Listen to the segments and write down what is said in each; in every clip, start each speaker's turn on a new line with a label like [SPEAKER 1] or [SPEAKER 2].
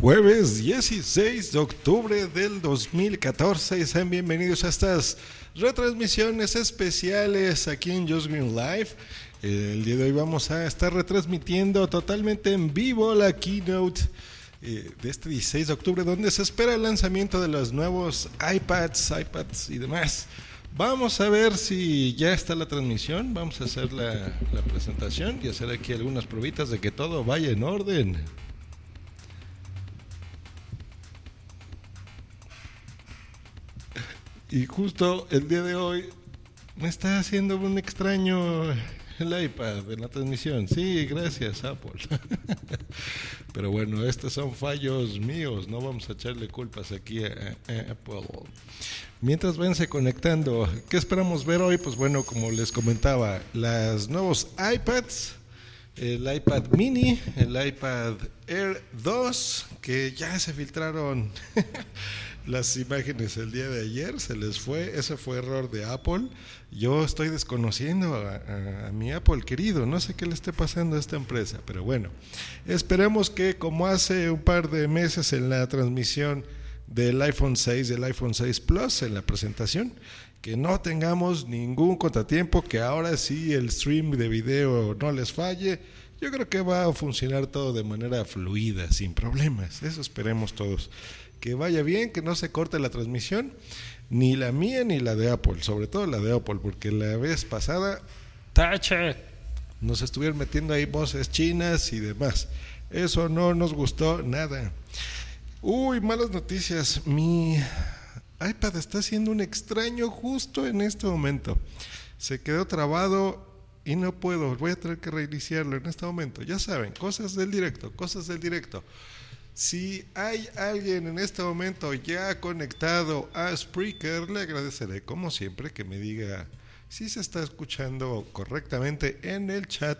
[SPEAKER 1] Jueves 16 de octubre del 2014 y sean bienvenidos a estas retransmisiones especiales aquí en Just Green Live. El día de hoy vamos a estar retransmitiendo totalmente en vivo la keynote eh, de este 16 de octubre donde se espera el lanzamiento de los nuevos iPads, iPads y demás. Vamos a ver si ya está la transmisión, vamos a hacer la, la presentación y hacer aquí algunas probitas de que todo vaya en orden. Y justo el día de hoy me está haciendo un extraño el iPad en la transmisión. Sí, gracias Apple. Pero bueno, estos son fallos míos, no vamos a echarle culpas aquí a, Apple. Mientras vense conectando, ¿qué esperamos ver hoy? Pues bueno, como les comentaba, los nuevos iPads, el iPad mini, el iPad Air 2, que ya se filtraron las imágenes el día de ayer, se les fue, ese fue error de Apple. Yo estoy desconociendo a, mi Apple querido, no sé qué le esté pasando a esta empresa, pero bueno, esperemos que como hace un par de meses en la transmisión del iPhone 6, del iPhone 6 Plus, en la presentación, que no tengamos ningún contratiempo, que ahora sí el stream de video no les falle. Yo creo que va a funcionar todo de manera fluida, sin problemas. Eso esperemos todos que vaya bien, que no se corte la transmisión, ni la mía ni la de Apple, sobre todo la de Apple, porque la vez pasada, tache, nos estuvieron metiendo ahí voces chinas y demás. Eso no nos gustó nada. Uy, malas noticias. Mi iPad está haciendo un extraño justo en este momento. Se quedó trabado y no puedo. Voy a tener que reiniciarlo en este momento. Ya saben, cosas del directo, cosas del directo. Si hay alguien en este momento ya conectado a Spreaker, le agradeceré como siempre que me diga si se está escuchando correctamente en el chat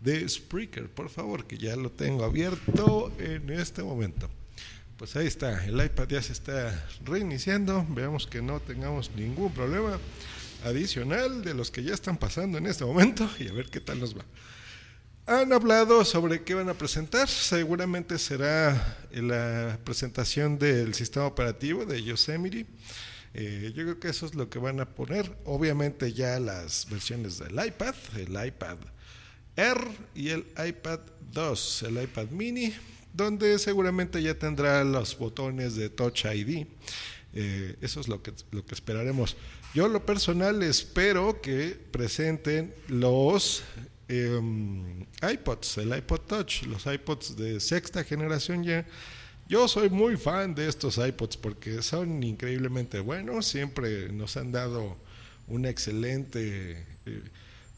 [SPEAKER 1] de Spreaker, por favor, que ya lo tengo abierto en este momento. Pues ahí está, el iPad ya se está reiniciando, veamos que no tengamos ningún problema adicional de los que ya están pasando en este momento y a ver qué tal nos va. Han hablado sobre qué van a presentar. Seguramente será la presentación del sistema operativo de Yosemite. Eh, yo creo que eso es lo que van a poner. Obviamente ya las versiones del iPad, el iPad Air y el iPad 2, el iPad mini, donde seguramente ya tendrá los botones de Touch ID. Eh, eso es lo que, lo que esperaremos. Yo lo personal espero que presenten los Em, iPods, el iPod Touch, los iPods de sexta generación ya. Yo soy muy fan de estos iPods porque son increíblemente buenos, siempre nos han dado un excelente eh,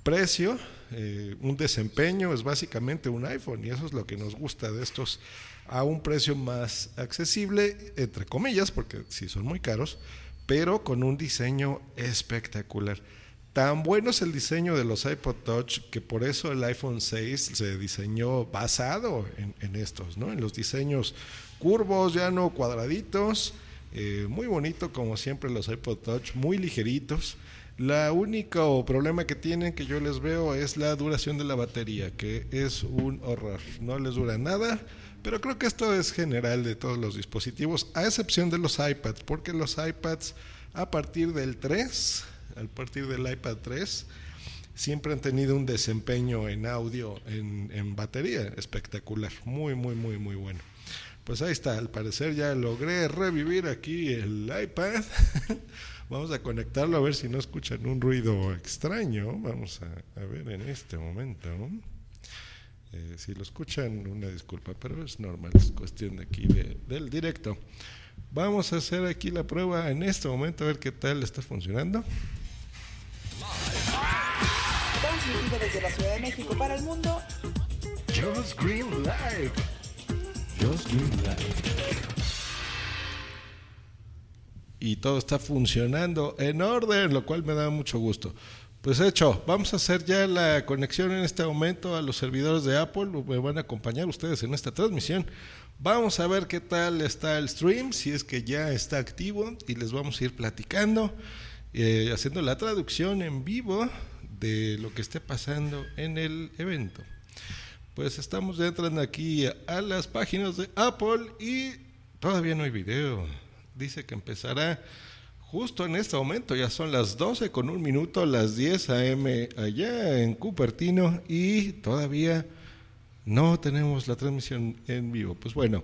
[SPEAKER 1] precio, eh, un desempeño, es básicamente un iPhone y eso es lo que nos gusta de estos a un precio más accesible, entre comillas, porque sí son muy caros, pero con un diseño espectacular. Tan bueno es el diseño de los iPod Touch que por eso el iPhone 6 se diseñó basado en, estos, ¿no? En los diseños curvos, ya no cuadraditos, eh, muy bonito como siempre los iPod Touch, muy ligeritos. La único problema que tienen que yo les veo es la duración de la batería, que es un horror. No les dura nada, pero creo que esto es general de todos los dispositivos, a excepción de los iPads, porque los iPads a partir del 3 a partir del iPad 3, siempre han tenido un desempeño en audio, en, batería espectacular, muy, muy, muy, muy bueno. Pues ahí está, al parecer ya logré revivir aquí el iPad. Vamos a conectarlo a ver si no escuchan un ruido extraño. Vamos a, ver en este momento. Eh, si lo escuchan, una disculpa, pero es normal, es cuestión de aquí del directo. Vamos a hacer aquí la prueba en este momento a ver qué tal está funcionando.
[SPEAKER 2] Transmitido desde la Ciudad de México para el mundo.
[SPEAKER 1] Just Green. Just Green. Y todo está funcionando en orden, lo cual me da mucho gusto. Pues hecho, vamos a hacer ya la conexión en este momento a los servidores de Apple. Me van a acompañar ustedes en esta transmisión. Vamos a ver qué tal está el stream, si es que ya está activo y les vamos a ir platicando. Eh, haciendo la traducción en vivo de lo que esté pasando en el evento. Pues estamos entrando aquí a las páginas de Apple y todavía no hay video. Dice que empezará justo en este momento, ya son las 12 con un minuto, las 10 a.m. allá en Cupertino y todavía no tenemos la transmisión en vivo. Pues bueno,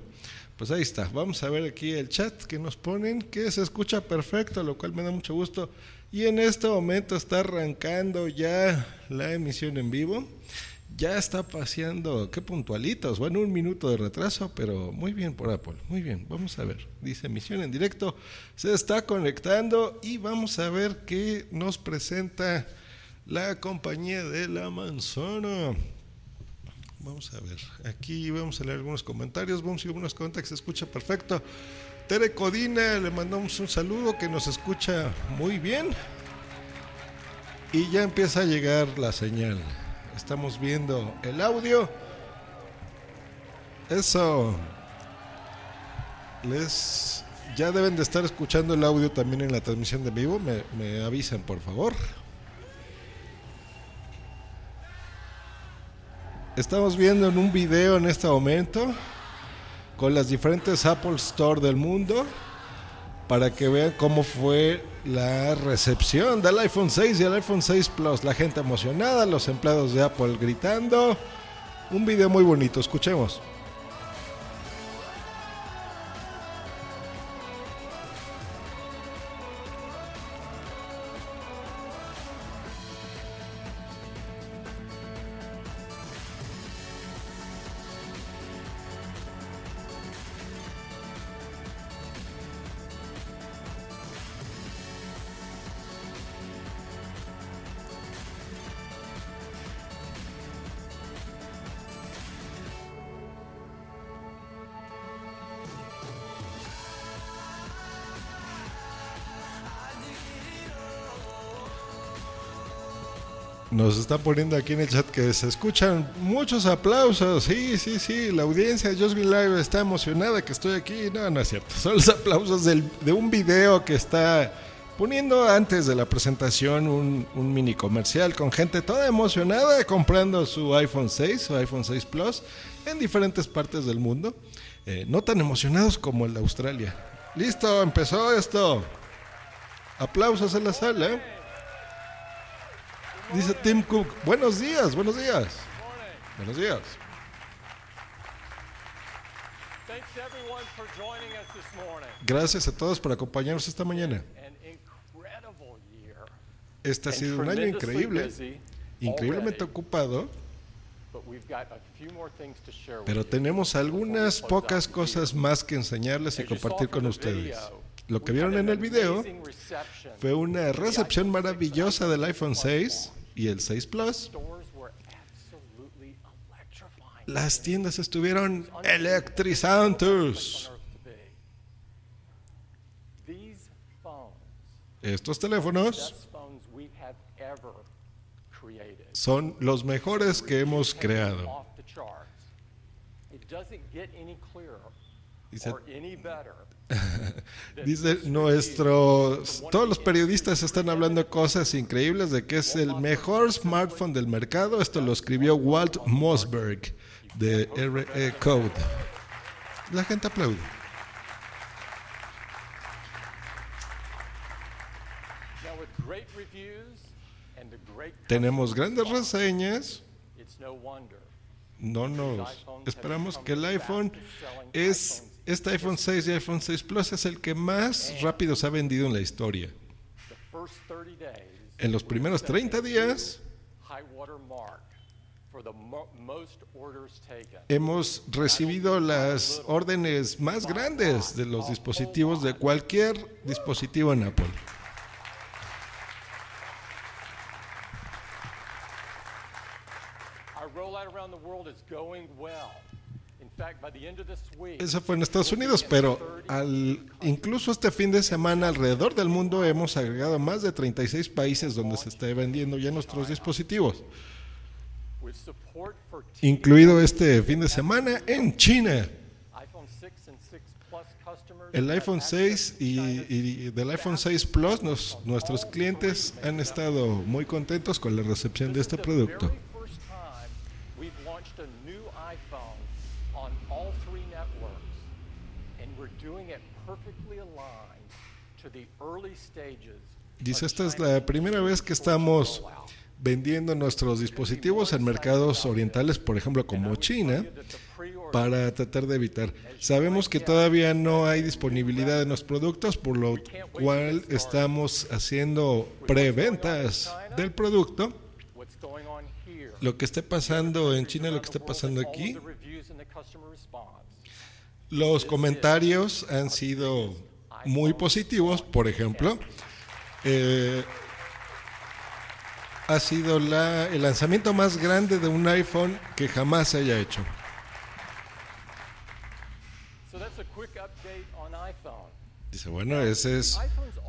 [SPEAKER 1] pues ahí está. Vamos a ver aquí el chat que nos ponen, que se escucha perfecto, lo cual me da mucho gusto. Y en este momento está arrancando ya la emisión en vivo. Ya está paseando, qué puntualitos, bueno, un minuto de retraso, pero muy bien por Apple, muy bien, vamos a ver. Dice emisión en directo, se está conectando y vamos a ver qué nos presenta la compañía de la manzana. Vamos a ver, aquí vamos a leer algunos comentarios, vamos a algunos comentarios, se escucha perfecto. Tere Codina, le mandamos un saludo que nos escucha muy bien. Y ya empieza a llegar la señal. Estamos viendo el audio. Eso. Les ya deben de estar escuchando el audio también en la transmisión de vivo. Me, me avisan, por favor. Estamos viendo en un video en este momento con las diferentes Apple Store del mundo para que vean cómo fue la recepción del iPhone 6 y el iPhone 6 Plus. La gente emocionada, los empleados de Apple gritando. Un video muy bonito, escuchemos. Nos está poniendo aquí en el chat que se escuchan muchos aplausos. Sí, sí, sí. La audiencia de Just Be Live está emocionada que estoy aquí. No, no es cierto. Son los aplausos de un video que está poniendo antes de la presentación un, mini comercial con gente toda emocionada comprando su iPhone 6 su iPhone 6 Plus en diferentes partes del mundo. Eh, no tan emocionados como el de Australia. Listo, empezó esto. Aplausos en la sala. Dice Tim Cook, buenos días, buenos días. Buenos días. Gracias a todos por acompañarnos esta mañana. Este ha sido un año increíble, increíblemente ocupado, pero tenemos algunas pocas cosas más que enseñarles y compartir con ustedes. Lo que vieron en el video fue una recepción maravillosa del iPhone 6 y el 6 Plus. Las tiendas estuvieron electrizantes. Estos teléfonos son los mejores que hemos creado. Dice, Dice nuestros, todos los periodistas están hablando cosas increíbles de que es el mejor smartphone del mercado. Esto lo escribió Walt Mossberg de RE Code. La gente aplaude. Tenemos grandes reseñas. No nos esperamos que el iPhone es este iPhone 6 y iPhone 6 Plus es el que más rápido se ha vendido en la historia. En los primeros 30 días hemos recibido las órdenes más grandes de los dispositivos de cualquier dispositivo en Apple. Eso fue en Estados Unidos, pero al, incluso este fin de semana alrededor del mundo hemos agregado más de 36 países donde se está vendiendo ya nuestros dispositivos, incluido este fin de semana en China. El iPhone 6 y, y del iPhone 6 Plus, nos, nuestros clientes han estado muy contentos con la recepción de este producto. Dice, esta es la primera vez que estamos vendiendo nuestros dispositivos en mercados orientales, por ejemplo, como China, para tratar de evitar. Sabemos que todavía no hay disponibilidad de los productos, por lo cual estamos haciendo preventas del producto. Lo que esté pasando en China, lo que esté pasando aquí, los comentarios han sido muy positivos. Por ejemplo, eh, ha sido la- el lanzamiento más grande de un iPhone que jamás se haya hecho. Dice, bueno, esa es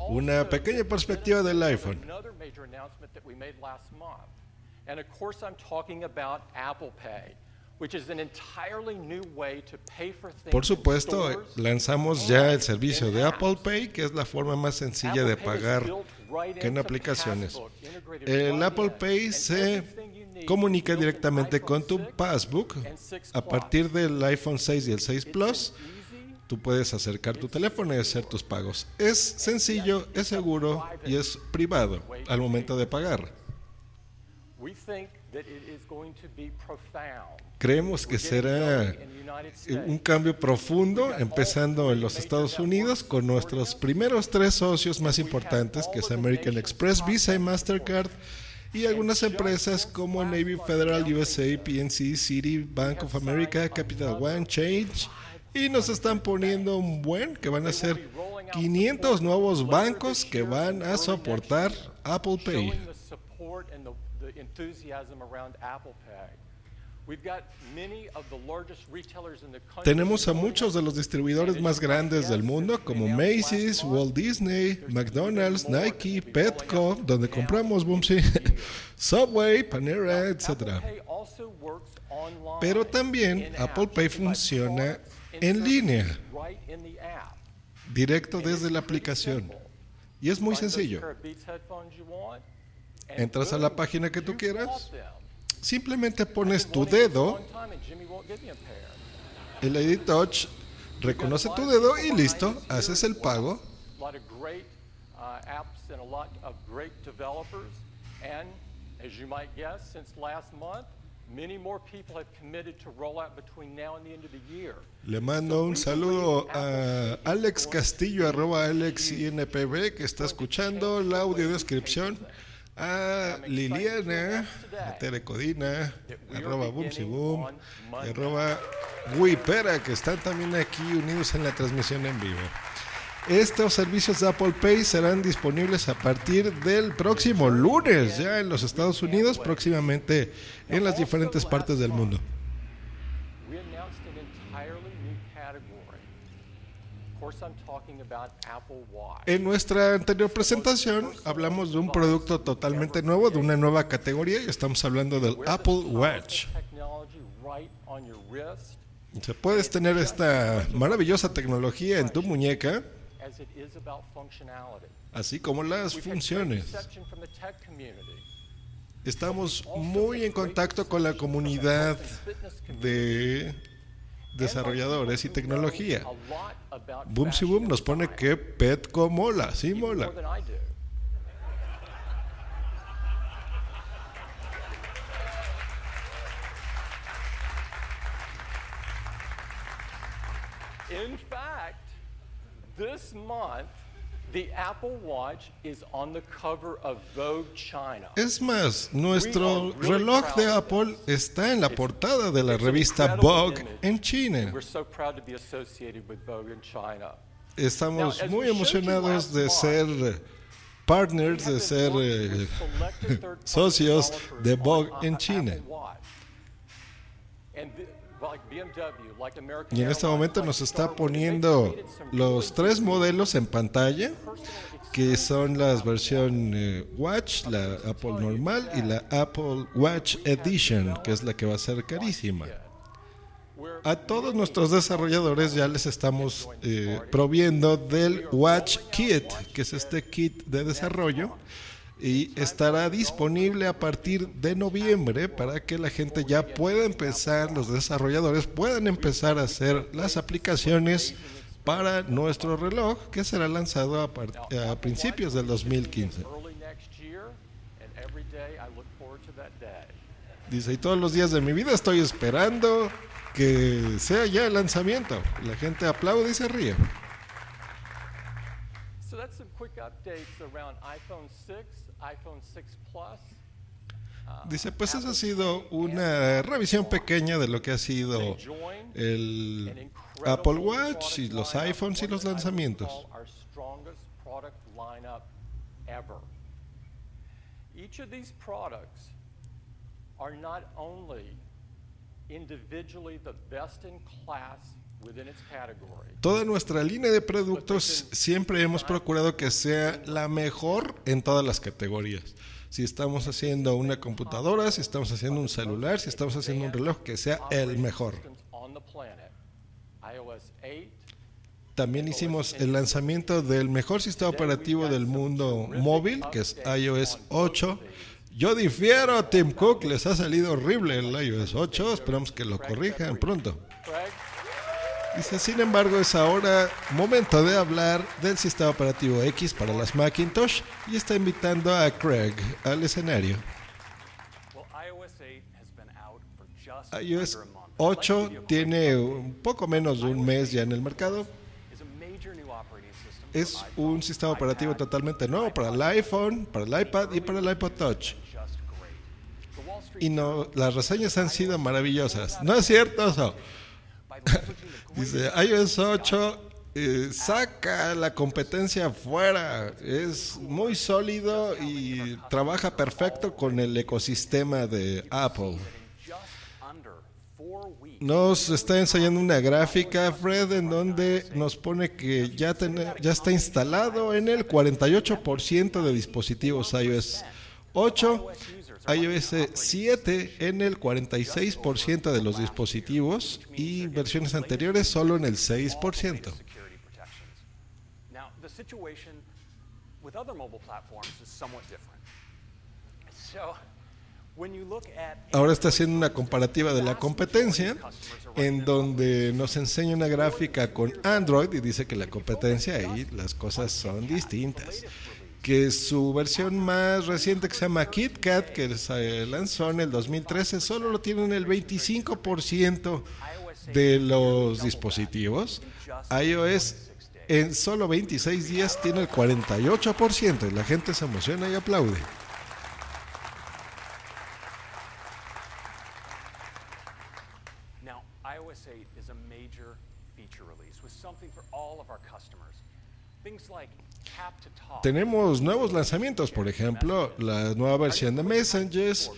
[SPEAKER 1] una pequeña perspectiva del iPhone.
[SPEAKER 3] And of course I'm talking about Apple Pay, which is an entirely new way to pay for things
[SPEAKER 1] Por supuesto, lanzamos ya el servicio de. Apple Pay, que es la forma más sencilla de pagar que en aplicaciones. El Apple. Pay se comunica directamente con tu
[SPEAKER 3] 6
[SPEAKER 1] Passbook.
[SPEAKER 3] and 6
[SPEAKER 1] A partir del iPhone 6 y el 6
[SPEAKER 3] It's
[SPEAKER 1] Plus, tú puedes acercar tu teléfono y hacer tus pagos. Es sencillo, es seguro y es privado al momento de pagar.
[SPEAKER 3] We think that it is going to be profound.
[SPEAKER 1] Creemos que será un cambio profundo, empezando en los Estados Unidos con nuestros primeros tres socios más importantes, que es American Express, Visa y Mastercard, y algunas empresas como Navy Federal, USA, PNC, City, Bank of America, Capital One, Change, y nos están poniendo un buen, que van a ser 500 nuevos bancos que van a soportar Apple Pay.
[SPEAKER 3] The enthusiasm around Apple Pay.
[SPEAKER 1] Tenemos a muchos de los distribuidores más grandes del mundo como Macy's, Walt Disney, McDonald's, Nike, Petco, donde compramos Boomsy, Subway, Panera, etc. Pero también Apple Pay funciona en línea, directo desde la aplicación. Y es muy sencillo. Entras a la página que tú quieras. Simplemente pones tu dedo, el ID Touch reconoce tu dedo y listo, haces el pago.
[SPEAKER 3] Uh, apps and a lot of great developers. And as you might guess, since last month, many more people have committed to roll out between now and the end of the year.
[SPEAKER 1] Le mando un saludo a Alex Castillo, arroba AlexINPB, que está escuchando la audiodescripción. A Liliana, a Tere Codina, arroba y arroba Wipera, que están también aquí unidos en la transmisión en vivo. Estos servicios de Apple Pay serán disponibles a partir del próximo lunes, ya en los Estados Unidos, próximamente en las diferentes partes del mundo.
[SPEAKER 3] We announced an entirely new category. Of course, I'm talking about Apple Watch.
[SPEAKER 1] En nuestra anterior presentación hablamos de un producto totalmente nuevo, de una nueva categoría, y estamos hablando del Apple Watch. Sea, puedes tener esta maravillosa tecnología en tu muñeca, así como las funciones. Estamos muy en contacto con la comunidad de desarrolladores y tecnología. Boomsy Boom nos pone que Petco mola, sí mola.
[SPEAKER 3] In fact, this month, the Apple Watch is on the cover of Vogue China.
[SPEAKER 1] Es más, nuestro reloj de Apple está en la portada de la revista Vogue en China. Estamos muy emocionados de ser partners, de ser eh, socios de Vogue en China. Y en este momento nos está poniendo los tres modelos en pantalla, que son las versión eh, Watch, la Apple normal y la Apple Watch Edition, que es la que va a ser carísima. A todos nuestros desarrolladores ya les estamos eh, proviendo del Watch Kit, que es este kit de desarrollo, y estará disponible a partir de noviembre para que la gente ya pueda empezar, los desarrolladores puedan empezar a hacer las aplicaciones para nuestro reloj que será lanzado a, a principios del
[SPEAKER 3] will be shipping
[SPEAKER 1] 2015.
[SPEAKER 3] Early next year, and every day I look forward to that day.
[SPEAKER 1] Dice, y todos los días de mi vida estoy esperando que sea ya el lanzamiento. La gente aplaude y se ríe.
[SPEAKER 3] So that's some quick updates around iPhone
[SPEAKER 1] Dice, pues esa ha sido una revisión pequeña de lo que ha sido el Apple Watch y los iPhones y los lanzamientos.
[SPEAKER 3] Each of these products are not only individually the best in class
[SPEAKER 1] Toda nuestra línea de productos siempre hemos procurado que sea la mejor en todas las categorías. Si estamos haciendo una computadora, si estamos haciendo un celular, si estamos haciendo un reloj, que sea el mejor.
[SPEAKER 3] systems on the planet. iOS 8,
[SPEAKER 1] También hicimos el lanzamiento del mejor sistema operativo del mundo móvil, que es iOS 8. Yo difiero, Tim Cook, les ha salido horrible el iOS 8, esperamos que lo corrijan pronto. Dice, sin embargo, es ahora momento de hablar del sistema operativo X para las Macintosh y está invitando a Craig al escenario.
[SPEAKER 4] IOS 8 has been out for just
[SPEAKER 1] iOS
[SPEAKER 4] under a month.
[SPEAKER 1] 8 tiene un poco menos de un mes ya en el mercado. Es un sistema operativo totalmente nuevo para el iPhone, para el iPad y para el iPod Touch. Y no, las reseñas han sido maravillosas. No es cierto eso. Dice, iOS 8 eh, saca la competencia afuera. Es muy sólido y trabaja perfecto con el ecosistema de Apple. Nos está enseñando una gráfica, Fred, en donde nos pone que ya, tene- ya está instalado en el 48% de dispositivos iOS 8, iOS 7 en el 46% de los dispositivos y versiones anteriores solo en el 6%.
[SPEAKER 4] security protections. Now, the situation with other mobile platforms is somewhat different. So, when you look at
[SPEAKER 1] Ahora está haciendo una comparativa de la competencia en donde nos enseña una gráfica con Android y dice que la competencia ahí las cosas son distintas. Que su versión más reciente que se llama KitKat, que se lanzó en el 2013, solo lo tienen el 25% de los dispositivos. iOS en solo 26 días tiene el 48% y la gente se emociona y aplaude.
[SPEAKER 4] Now, iOS 8 is a major feature release with something for all of our customers. Things like tap to talk.
[SPEAKER 1] Tenemos nuevos lanzamientos, por ejemplo, la nueva versión de Messengers,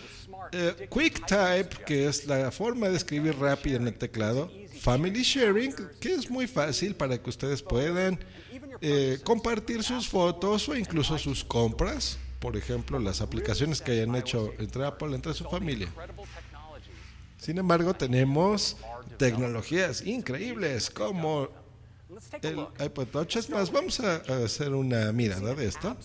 [SPEAKER 1] eh, QuickType, que es la forma de escribir rápido en el teclado, Family Sharing, que es muy fácil para que ustedes puedan eh, compartir sus fotos o incluso sus compras, por ejemplo, las aplicaciones que hayan hecho entre Apple, entre su familia. Sin embargo, tenemos tecnologías increíbles como el iPod Touch. Es más, vamos a a hacer una mirada de esto.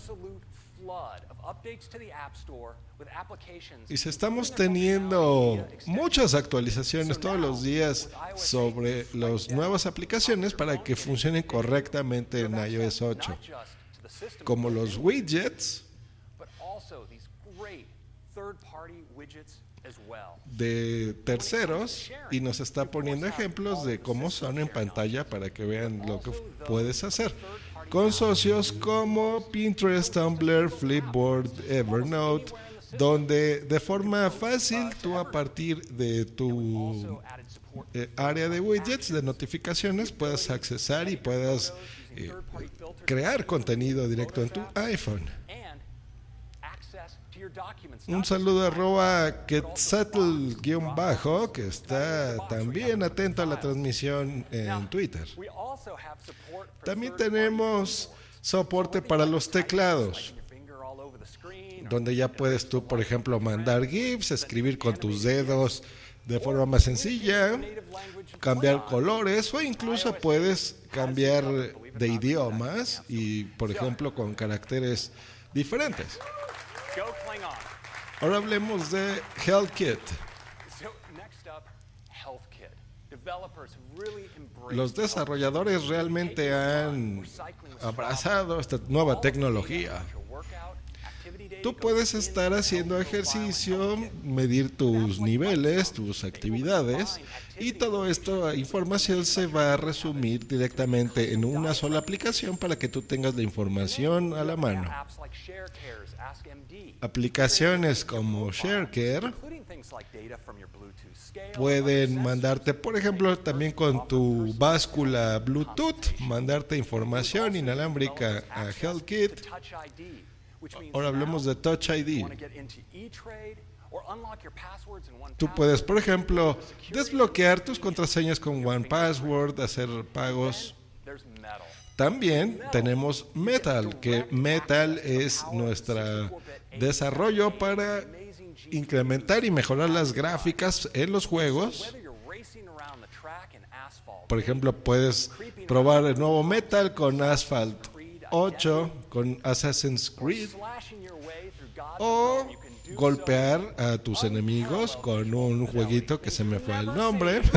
[SPEAKER 1] Y si estamos teniendo muchas actualizaciones todos los días sobre las nuevas aplicaciones para que funcionen correctamente en iOS 8,
[SPEAKER 4] Not just to the system,
[SPEAKER 1] como los widgets
[SPEAKER 4] but also these great third-party widgets as well.
[SPEAKER 1] De terceros y nos está poniendo ejemplos de cómo son en pantalla para que vean lo que puedes hacer. Con socios como Pinterest, Tumblr, Flipboard, Evernote, donde de forma fácil tú a partir de tu eh, área de widgets de notificaciones puedas accesar y puedas eh, crear contenido directo en tu iPhone.
[SPEAKER 4] and access to your documents.
[SPEAKER 1] Un saludo arroba Quetzatl-bajo que está también atento a la transmisión en Twitter. También tenemos soporte para los teclados, donde ya puedes tú, por ejemplo, mandar GIFs, escribir con tus dedos de forma más sencilla, cambiar colores o incluso puedes cambiar de idiomas y, por ejemplo, con caracteres diferentes. Ahora hablemos de HealthKit.
[SPEAKER 4] Los desarrolladores realmente han abrazado esta nueva tecnología. Tú puedes estar haciendo ejercicio, medir tus niveles, tus actividades y todo esto, información se va a resumir directamente en una sola aplicación para que tú tengas la información a la mano. Aplicaciones como ShareCare pueden mandarte, por ejemplo, también con tu báscula Bluetooth, mandarte información inalámbrica a HealthKit. Ahora hablemos de Touch ID. Tú puedes, por ejemplo, desbloquear tus contraseñas con OnePassword, hacer pagos. También tenemos Metal, que Metal es nuestro desarrollo para incrementar y mejorar las gráficas en los juegos. Por ejemplo, puedes probar el nuevo Metal con Asphalt 8, con Assassin's Creed, o golpear a tus enemigos con un jueguito que se me fue el nombre.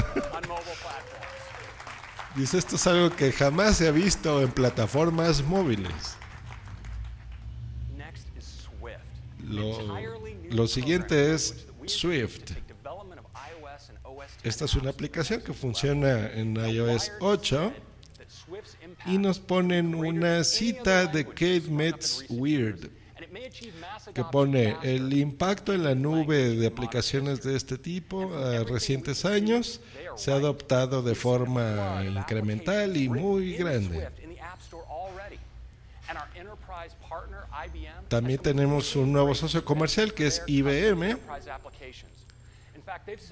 [SPEAKER 4] Dice, esto es algo que jamás se ha visto en plataformas móviles. Lo, lo siguiente es Swift. Esta es una aplicación que funciona en iOS 8 y nos ponen una cita de Kate Metz Weird que pone el impacto en la nube de aplicaciones de este tipo a recientes años se ha adoptado de forma incremental y muy grande. También tenemos un nuevo socio comercial que es IBM,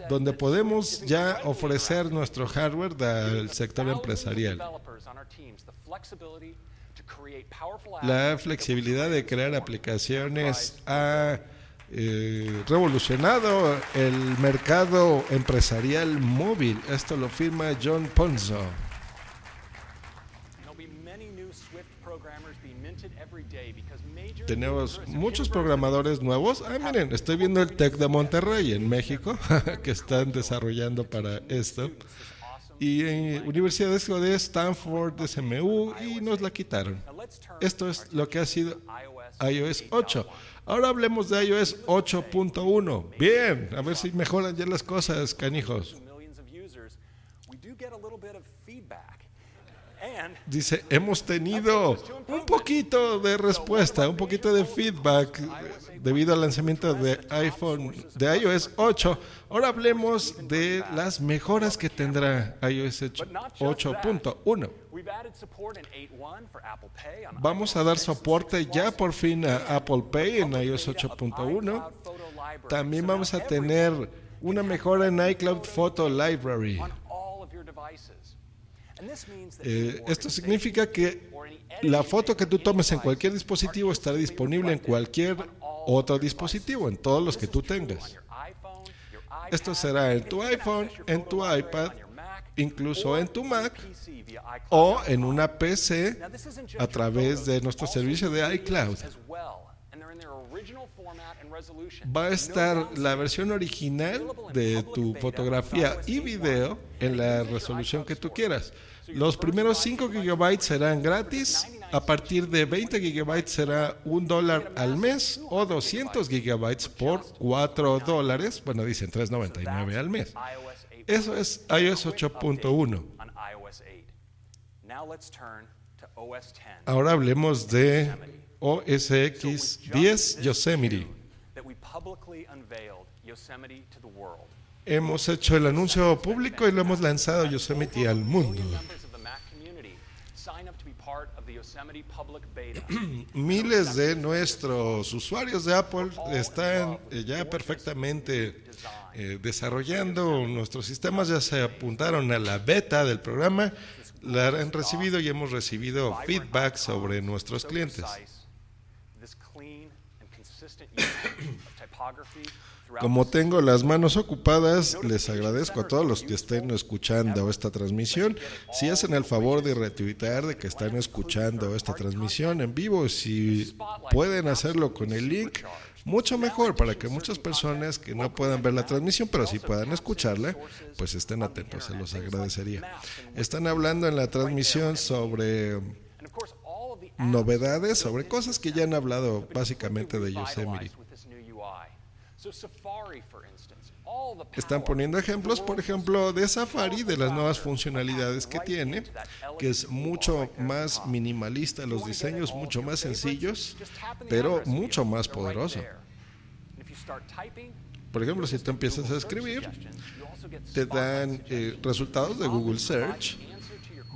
[SPEAKER 4] donde podemos ya ofrecer nuestro hardware al sector empresarial. La flexibilidad de crear aplicaciones ha eh, revolucionado el mercado empresarial móvil. Esto lo firma John Ponzo. Tenemos muchos programadores nuevos. Ah, miren, estoy viendo el TEC de Monterrey en México, que están desarrollando para esto. Y en universidades de Stanford, de SMU, y nos la quitaron. Esto es lo que ha sido iOS 8. Ahora hablemos de iOS 8.1. Bien, a ver si mejoran ya las cosas, canijos. Dice, hemos tenido un poquito de respuesta, un poquito de feedback debido al lanzamiento de iPhone, de iOS 8. Ahora hablemos de las mejoras que tendrá iOS 8.1. Vamos a dar soporte ya por fin a Apple Pay en iOS 8.1. También vamos a tener una mejora en iCloud Photo Library. Eh, esto significa que la foto que tú tomes en cualquier dispositivo estará disponible en cualquier otro dispositivo, en todos los que tú tengas. Esto será en tu iPhone, en tu iPad, incluso en tu Mac o en una PC a través de nuestro servicio de iCloud. Va a estar la versión original de tu fotografía y video en la resolución que tú quieras. Los primeros 5 gigabytes serán gratis. A partir de 20 gigabytes será un dólar al mes o 200 gigabytes por 4 dólares. Bueno, dicen 3.99 al mes. Eso es iOS 8.1. Ahora hablemos de OS X 10 Yosemite. Hemos hecho el anuncio público y lo hemos lanzado Yosemite al mundo. Miles de nuestros usuarios de Apple están eh, ya perfectamente eh, desarrollando nuestros sistemas, ya se apuntaron a la beta del programa, la han recibido y hemos recibido feedback sobre nuestros clientes. Como tengo las manos ocupadas, les agradezco a todos los que estén escuchando esta transmisión. Si hacen el favor de retuitear de que están escuchando esta transmisión en vivo, si pueden hacerlo con el link
[SPEAKER 1] mucho mejor para que muchas personas que no puedan ver la transmisión, pero sí puedan escucharla, pues estén atentos, se los agradecería. Están hablando en la transmisión sobre
[SPEAKER 4] And of course, all of the apps
[SPEAKER 1] novedades, sobre cosas que ya han hablado básicamente de Yosemite. Están poniendo ejemplos, por ejemplo, de Safari, de las nuevas funcionalidades que tiene, que es mucho más minimalista, los diseños mucho más sencillos, pero mucho más poderoso. Por ejemplo, si tú empiezas a escribir, te dan eh, resultados de Google Search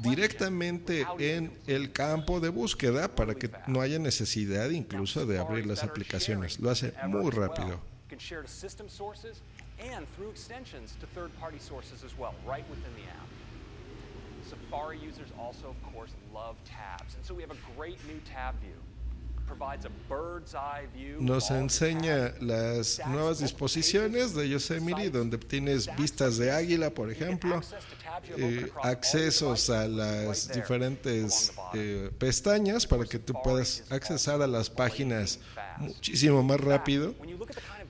[SPEAKER 1] directamente en el campo de búsqueda para que no haya necesidad incluso de abrir las aplicaciones. Lo hace muy rápido.
[SPEAKER 4] Safari users also, of course, love tabs.
[SPEAKER 1] Nos enseña las nuevas disposiciones de Yosemite, donde tienes
[SPEAKER 4] stacks
[SPEAKER 1] vistas de águila, por ejemplo, eh, accesos a las diferentes eh, pestañas para que tú puedas accesar a las páginas muchísimo más rápido.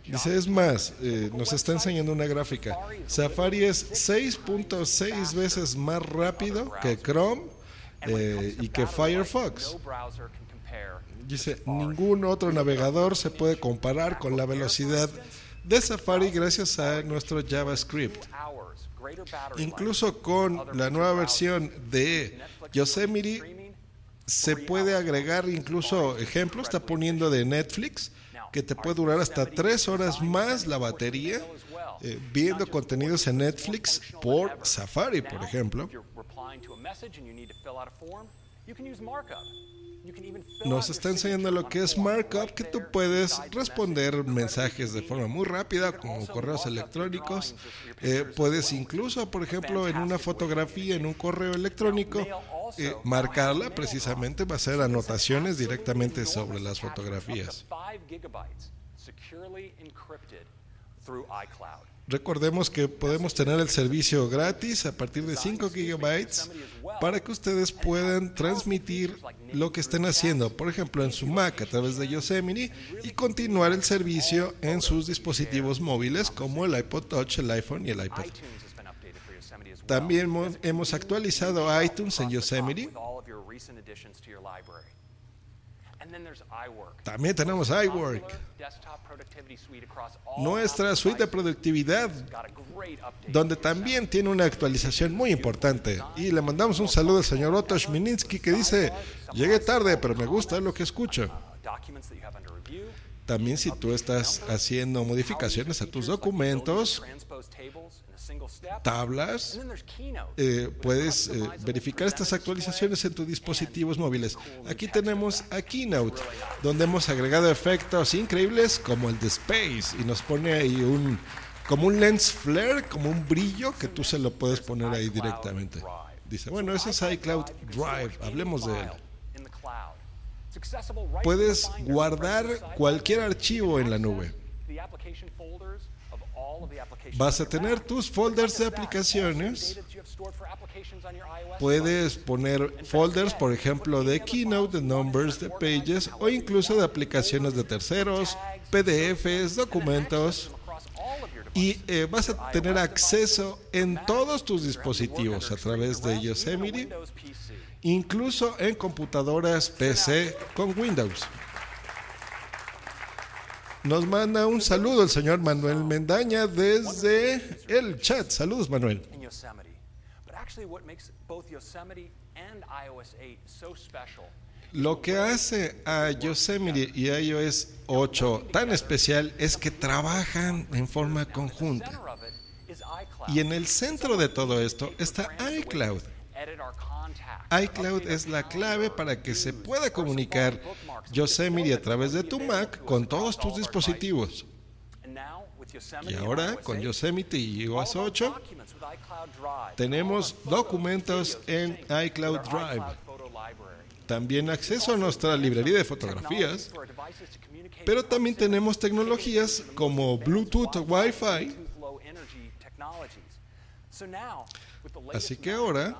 [SPEAKER 1] Dice, es más, eh, nos está enseñando una gráfica. Safari es 6.6 veces más rápido que Chrome eh, y que Firefox. Dice, ningún otro navegador se puede comparar con la velocidad de Safari gracias a nuestro JavaScript. Incluso con la nueva versión de Yosemite se puede agregar incluso ejemplos, está poniendo de Netflix, que te puede durar hasta tres horas más la batería eh, viendo contenidos en Netflix por Safari, por ejemplo. Nos está enseñando lo que es markup, que tú puedes responder mensajes de forma muy rápida, como correos electrónicos. Eh, puedes incluso, por ejemplo, en una fotografía, en un correo electrónico, eh, marcarla precisamente, va a hacer anotaciones directamente sobre las fotografías. Recordemos que podemos tener el servicio gratis a partir de 5 gigabytes para que ustedes puedan transmitir lo que estén haciendo, por ejemplo, en su Mac a través de Yosemite y continuar el servicio en sus dispositivos móviles como el iPod Touch, el iPhone y el iPad. También hemos- hemos actualizado iTunes en Yosemite. También tenemos iWork. Nuestra suite de productividad donde también tiene una actualización muy importante. Y le mandamos un saludo al señor Otto Schmininsky que dice, llegué tarde, pero me gusta lo que escucho. También si tú estás haciendo modificaciones a tus documentos, tablas, eh, puedes eh, verificar estas actualizaciones en tus dispositivos móviles. Aquí tenemos a Keynote, donde hemos agregado efectos increíbles como el de Space y nos pone ahí un como un lens flare, como un brillo que tú se lo puedes poner ahí directamente. Dice, bueno, ese es iCloud Drive, hablemos de él. Puedes guardar cualquier archivo en la nube. Vas a tener tus folders de aplicaciones. Puedes poner folders, por ejemplo, de Keynote, de Numbers, de Pages o incluso de aplicaciones de terceros, PDFs, documentos. Y eh, vas a tener acceso en todos tus dispositivos a través de Yosemite, incluso en computadoras PC con Windows. Nos manda un saludo el señor Manuel Mendaña desde el chat. Saludos, Manuel.
[SPEAKER 4] in Yosemite. But actually, what makes both Yosemite and iOS 8 so special
[SPEAKER 1] Lo que hace a Yosemite y iOS 8 tan especial es que trabajan en forma conjunta. Y en el centro de todo esto está iCloud. ICloud es la clave para que se pueda comunicar Yosemite a través de tu Mac con todos tus dispositivos. Y ahora con
[SPEAKER 4] 8,
[SPEAKER 1] Yosemite y iOS
[SPEAKER 4] of our
[SPEAKER 1] 8
[SPEAKER 4] documents with iCloud Drive,
[SPEAKER 1] tenemos documentos en iCloud Drive. También acceso a nuestra librería de fotografías, pero también tenemos tecnologías como Bluetooth o Wi-Fi Así que ahora,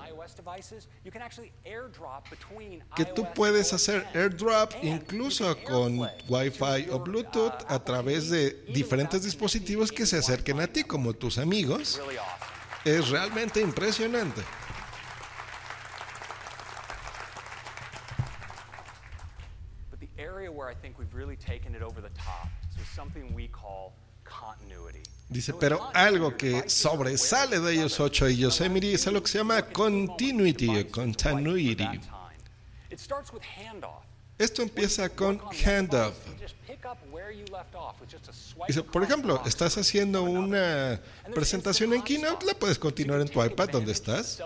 [SPEAKER 1] que tú puedes hacer
[SPEAKER 4] 10,
[SPEAKER 1] airdrop incluso con Wi-Fi o
[SPEAKER 4] your,
[SPEAKER 1] Bluetooth
[SPEAKER 4] uh,
[SPEAKER 1] a través de diferentes dispositivos que se acerquen a ti, como tus amigos. Es realmente impresionante.
[SPEAKER 4] But the area where I think we've really taken it over the top is with something we call.
[SPEAKER 1] Dice, pero algo que sobresale de
[SPEAKER 4] other.
[SPEAKER 1] 8 y Yosemite es algo que se llama continuity, continuity. Esto empieza con handoff. Dice, por ejemplo, estás haciendo una presentación en Keynote, la puedes continuar en tu iPad donde estás.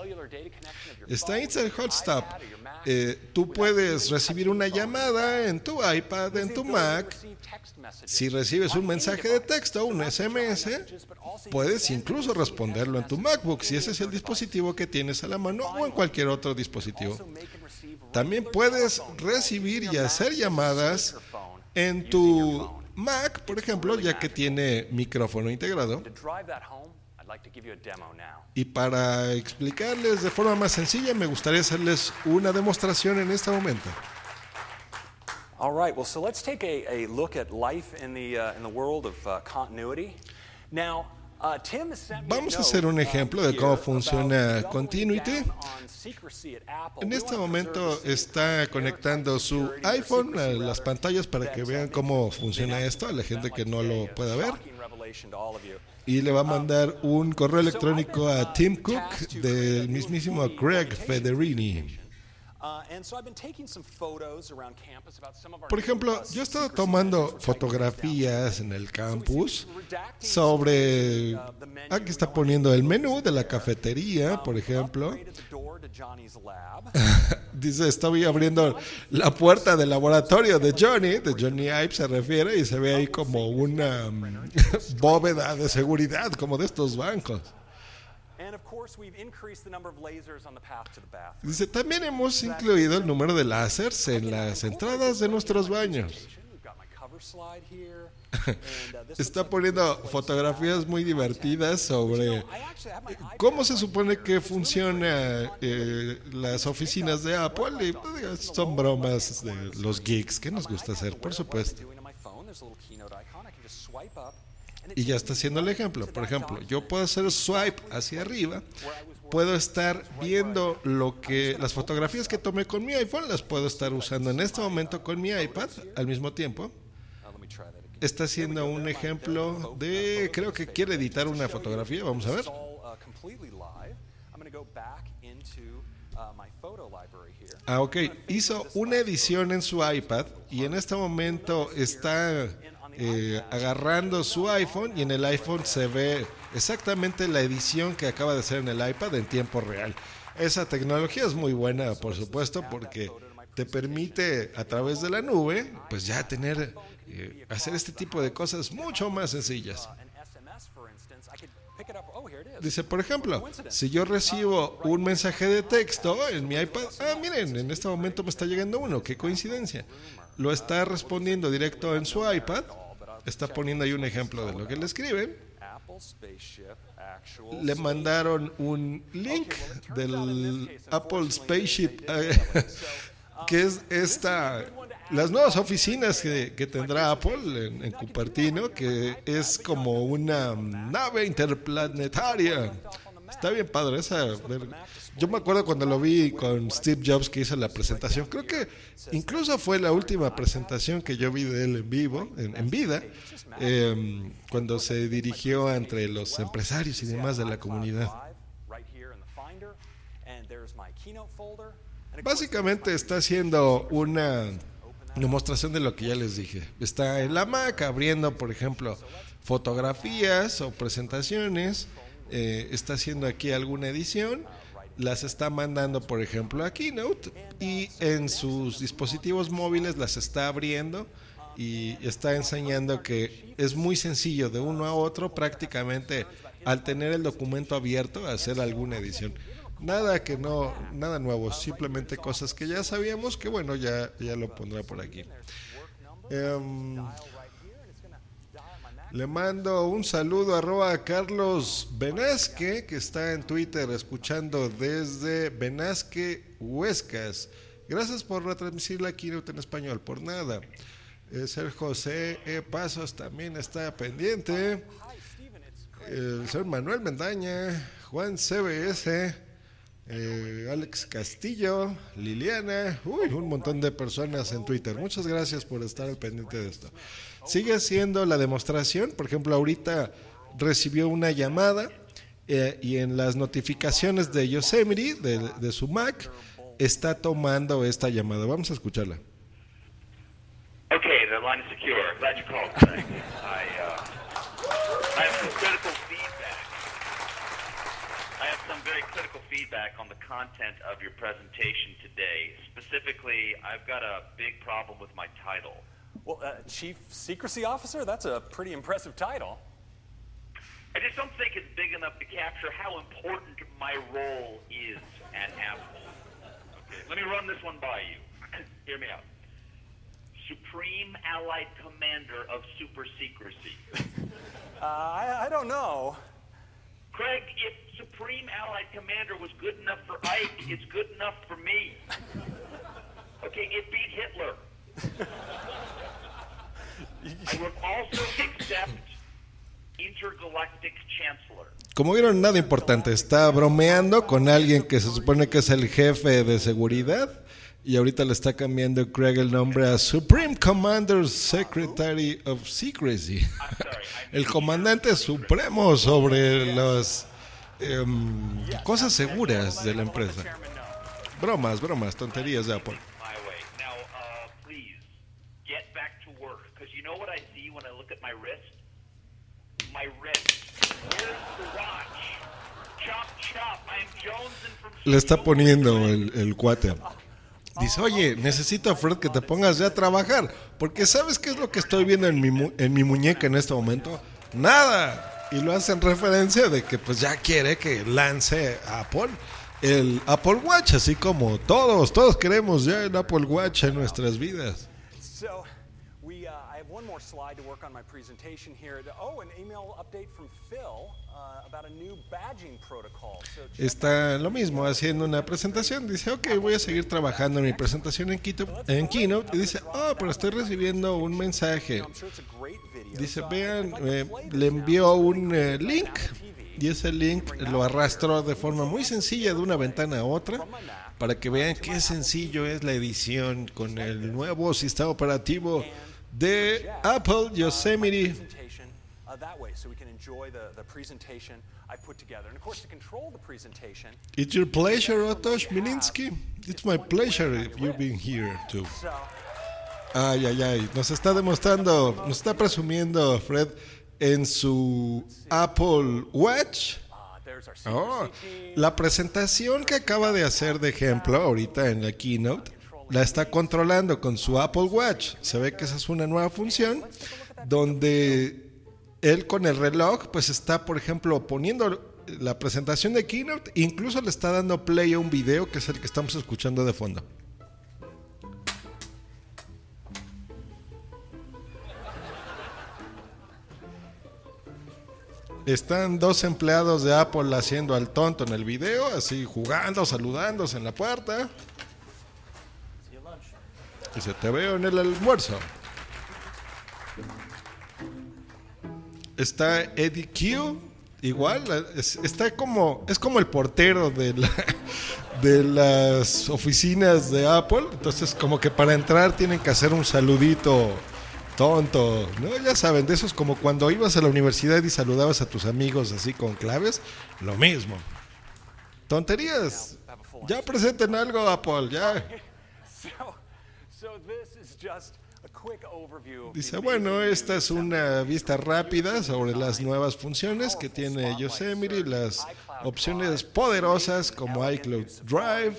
[SPEAKER 1] Está Instant Hot Stop. Eh, tú puedes recibir una llamada en tu iPad, en tu Mac. Si recibes un mensaje de texto, un SMS, puedes incluso responderlo en tu MacBook si ese es el dispositivo que tienes a la mano o en cualquier otro dispositivo. También puedes recibir y hacer llamadas en tu Mac, por ejemplo, ya que tiene micrófono integrado. Y para explicarles de forma más sencilla, me gustaría hacerles una demostración en este momento.
[SPEAKER 4] All right, well, so let's take a, a look at life in the, uh, in the world of uh, continuity. Now, uh,
[SPEAKER 1] Vamos a hacer un
[SPEAKER 4] uh,
[SPEAKER 1] ejemplo de cómo funciona Continuity. En este momento está conectando su iPhone a las pantallas para que vean cómo funciona esto, a la gente que no lo pueda ver. Y le va a mandar un correo electrónico a
[SPEAKER 4] uh,
[SPEAKER 1] Tim Cook del mismísimo
[SPEAKER 4] orientation
[SPEAKER 1] Federini. Por
[SPEAKER 4] new,
[SPEAKER 1] ejemplo,
[SPEAKER 4] uh,
[SPEAKER 1] yo he estado tomando fotografías en el campus sobre...
[SPEAKER 4] uh.
[SPEAKER 1] Aquí
[SPEAKER 4] We
[SPEAKER 1] está poniendo el menú de la cafetería,
[SPEAKER 4] Um,
[SPEAKER 1] por ejemplo. Dice, estoy abriendo la puerta del laboratorio de Johnny, de Johnny Ive se refiere, y se ve ahí como una bóveda de seguridad, como de estos bancos. Dice, también hemos incluido el número de láseres en las entradas de nuestros baños.
[SPEAKER 4] Uh,
[SPEAKER 1] Está poniendo fotografías muy divertidas sobre
[SPEAKER 4] iPad
[SPEAKER 1] cómo se supone que
[SPEAKER 4] It's really
[SPEAKER 1] funciona
[SPEAKER 4] great.
[SPEAKER 1] eh, las oficinas de Apple y pues, son bromas de los geeks que nos gusta hacer, por supuesto. Y ya está haciendo el ejemplo. Por ejemplo, yo puedo hacer swipe hacia arriba, puedo estar viendo lo que las fotografías que tomé con mi iPhone, las puedo estar usando en este momento con mi iPad al mismo tiempo. Está haciendo un ejemplo de, creo que quiere editar una fotografía, vamos a ver. Ah, ok. Hizo una edición en su iPad y en este momento está eh, agarrando su iPhone y en el iPhone se ve exactamente la edición que acaba de hacer en el iPad en tiempo real. Esa tecnología es muy buena, por supuesto, porque te permite a través de la nube, pues ya tener, eh, hacer este tipo de cosas mucho más sencillas. Dice, por ejemplo, si yo recibo un mensaje de texto en mi iPad, ah, miren, en este momento me está llegando uno, qué coincidencia. Lo está respondiendo directo en su iPad, está poniendo ahí un ejemplo de lo que le escriben. Le mandaron un link del Apple Spaceship, eh, que es esta, las nuevas oficinas que, que tendrá Apple en, en Cupertino, que es como una nave interplanetaria. Está bien padre esa. Yo me acuerdo cuando lo vi con Steve Jobs que hizo la presentación. Creo que incluso fue la última presentación que yo vi de él en vivo, en, en vida, eh, cuando se dirigió entre los empresarios y demás de la comunidad. Básicamente está haciendo una demostración de lo que ya les dije. Está en la Mac abriendo, por ejemplo, fotografías o presentaciones. Eh, está haciendo aquí alguna edición. Las está mandando, por ejemplo, a Keynote. Y en sus dispositivos móviles las está abriendo. Y está enseñando que es muy sencillo de uno a otro, prácticamente al tener el documento abierto, hacer alguna edición. Nada que no, nada nuevo, simplemente cosas que ya sabíamos que bueno, ya, ya lo pondrá por aquí. Em, Le mando un saludo arroba a Carlos Benasque, que está en Twitter escuchando desde Benasque, Huescas. Gracias por retransmitir la keynote en español, por nada. Eh, Ser José E. Pasos también está pendiente. El señor Manuel Mendaña, Juan CBS, eh, Alex Castillo, Liliana, uy, un montón de personas en Twitter. Muchas gracias por estar al pendiente de esto. Sigue haciendo la demostración, por ejemplo, ahorita recibió una llamada eh, y en las notificaciones de Yosemite, de, de su Mac, está tomando esta llamada. Vamos a escucharla.
[SPEAKER 5] Okay, the line is secure. Glad you called. I, uh, I have some critical feedback. I have some very critical feedback on the content of your presentation today. Specifically, I've got a big problem with my title.
[SPEAKER 4] Well, uh, Chief Secrecy Officer? That's a pretty impressive title.
[SPEAKER 5] I just don't think it's big enough to capture how important my role is at Apple. Okay, let me run this one by you. Hear me out. Supreme Allied Commander of Super Secrecy.
[SPEAKER 4] Uh, I, I don't know.
[SPEAKER 5] Craig, if Supreme Allied Commander was good enough for Ike, it's good enough for me. Okay, it beat Hitler.
[SPEAKER 1] Como vieron, nada importante. Está bromeando con alguien que se supone que es el jefe de seguridad. Y ahorita le está cambiando Craig el nombre a Supreme Commander Secretary of Secrecy. El comandante supremo sobre las em, cosas seguras de la empresa. Bromas, bromas, tonterías de Apple.
[SPEAKER 5] My way. Now, uh, please, get back to work. Because you know what I see when I look at my wrist? My wrist. Where's the watch? Chop, chop. I am jonesing from...
[SPEAKER 1] Le está poniendo el, el cuate. Dice, oye, necesito, Fred, que te pongas ya a trabajar. Porque ¿sabes qué es lo que estoy viendo en mi, mu- en mi muñeca en este momento? Nada. Y lo hacen referencia de que pues ya quiere que lance Apple el Apple Watch, así como todos, todos queremos ya el Apple Watch en nuestras vidas.
[SPEAKER 4] So, slide. Oh, update Phil about a new badging protocol.
[SPEAKER 1] Está lo mismo haciendo una presentación. Dice, ok, voy a seguir trabajando en mi presentación en Keynote. En Keynote y dice, oh, pero estoy recibiendo un mensaje. Dice, vean, eh, le envió un eh, link y ese link lo arrastró de forma muy sencilla de una ventana a otra para que vean qué sencillo es la edición con el nuevo sistema operativo de Apple Yosemite. It's your pleasure, Otosh Milinsky. It's my pleasure if you've been here too. Ay, ay, ay. Nos está demostrando, nos está presumiendo Fred en su Apple Watch.
[SPEAKER 4] our
[SPEAKER 1] Oh, la presentación que acaba de hacer de ejemplo ahorita en la keynote la está controlando con su Apple Watch. Se ve que esa es una nueva función donde él con el reloj pues está, por ejemplo, poniendo la presentación de keynote, incluso le está dando play a un video que es el que estamos escuchando de fondo. Están dos empleados de Apple haciendo al tonto en el video, así jugando, saludándose en la puerta. Dice, te veo en el almuerzo. Está Eddie Q, igual, es- está como, es como el portero de, de las oficinas de Apple. Entonces, como que para entrar tienen que hacer un saludito tonto, ¿no? Ya saben, de esos como cuando ibas a la universidad y saludabas a tus amigos así con claves, lo mismo. Tonterías. Ya presenten algo, Apple, ya.
[SPEAKER 4] So, so this is just
[SPEAKER 1] Dice, bueno, esta es una vista rápida sobre las nuevas funciones que tiene Yosemite, las opciones poderosas como iCloud Drive,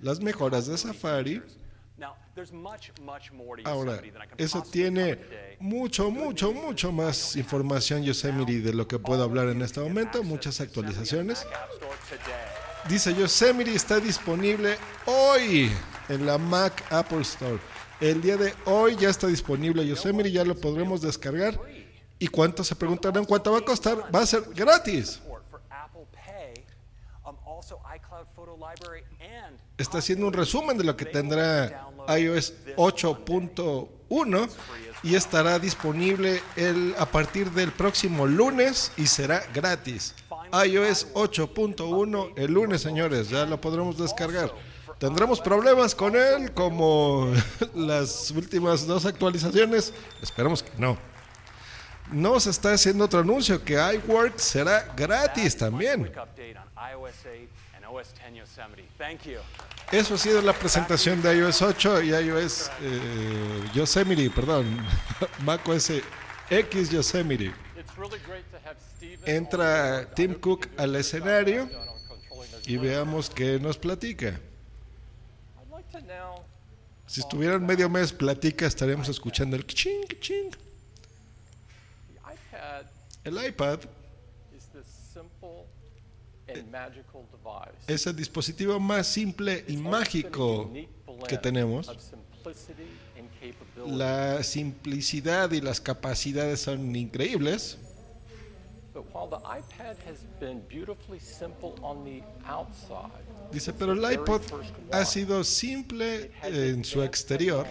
[SPEAKER 1] las mejoras de Safari. Ahora, eso tiene mucho, mucho, mucho más información Yosemite de lo que puedo hablar en este momento, muchas actualizaciones. Dice Yosemite está disponible hoy en la Mac Apple Store. El día de hoy ya está disponible Yosemite, ya lo podremos descargar ¿Y cuánto se preguntarán cuánto va a costar? Va a ser gratis. Está haciendo un resumen de lo que tendrá iOS 8.1 y estará disponible el, a partir del próximo lunes y será gratis. iOS 8.1 el lunes, señores, ya lo podremos descargar. Tendremos problemas con él como las últimas dos actualizaciones. Esperemos que no. Nos está haciendo otro anuncio que iWork será gratis también.
[SPEAKER 4] quick update on iOS 8 and OS 10 Yosemite. Thank you.
[SPEAKER 1] Eso ha sido la presentación de iOS 8 y iOS eh, Yosemite, perdón, macOS X Yosemite. Entra. Tim Cook al escenario y veamos qué nos platica.
[SPEAKER 3] I'd like to now
[SPEAKER 1] Si estuvieran medio mes platica, estaríamos escuchando el ching, ching. El iPad es el dispositivo más simple y mágico que tenemos. La simplicidad y las capacidades son increíbles. Dice, pero el iPod ha sido simple en su exterior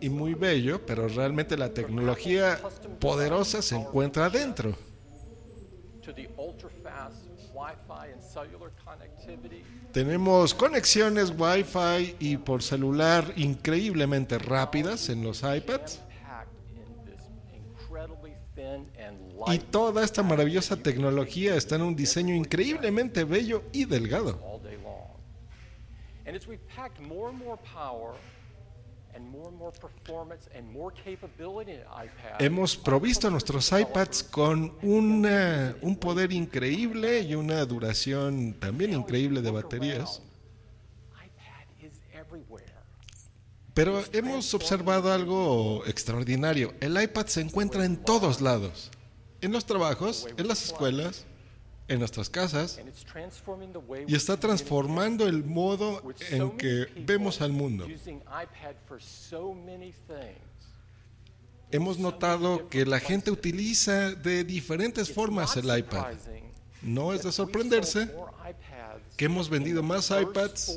[SPEAKER 1] y muy bello, pero realmente la tecnología poderosa se encuentra adentro. Tenemos conexiones Wi-Fi y por celular increíblemente rápidas en los iPads.
[SPEAKER 3] jam-packed in this incredibly thin and
[SPEAKER 1] Y toda esta maravillosa tecnología está en un diseño increíblemente bello y delgado. Hemos provisto nuestros iPads con una- un poder increíble y una duración también increíble de baterías. Pero hemos observado algo extraordinario. El iPad se encuentra en todos lados. En los trabajos, en las escuelas, en nuestras casas. Y está transformando el modo en que vemos al mundo. Hemos notado que la gente utiliza de diferentes formas el iPad. No es de sorprenderse que hemos vendido más iPads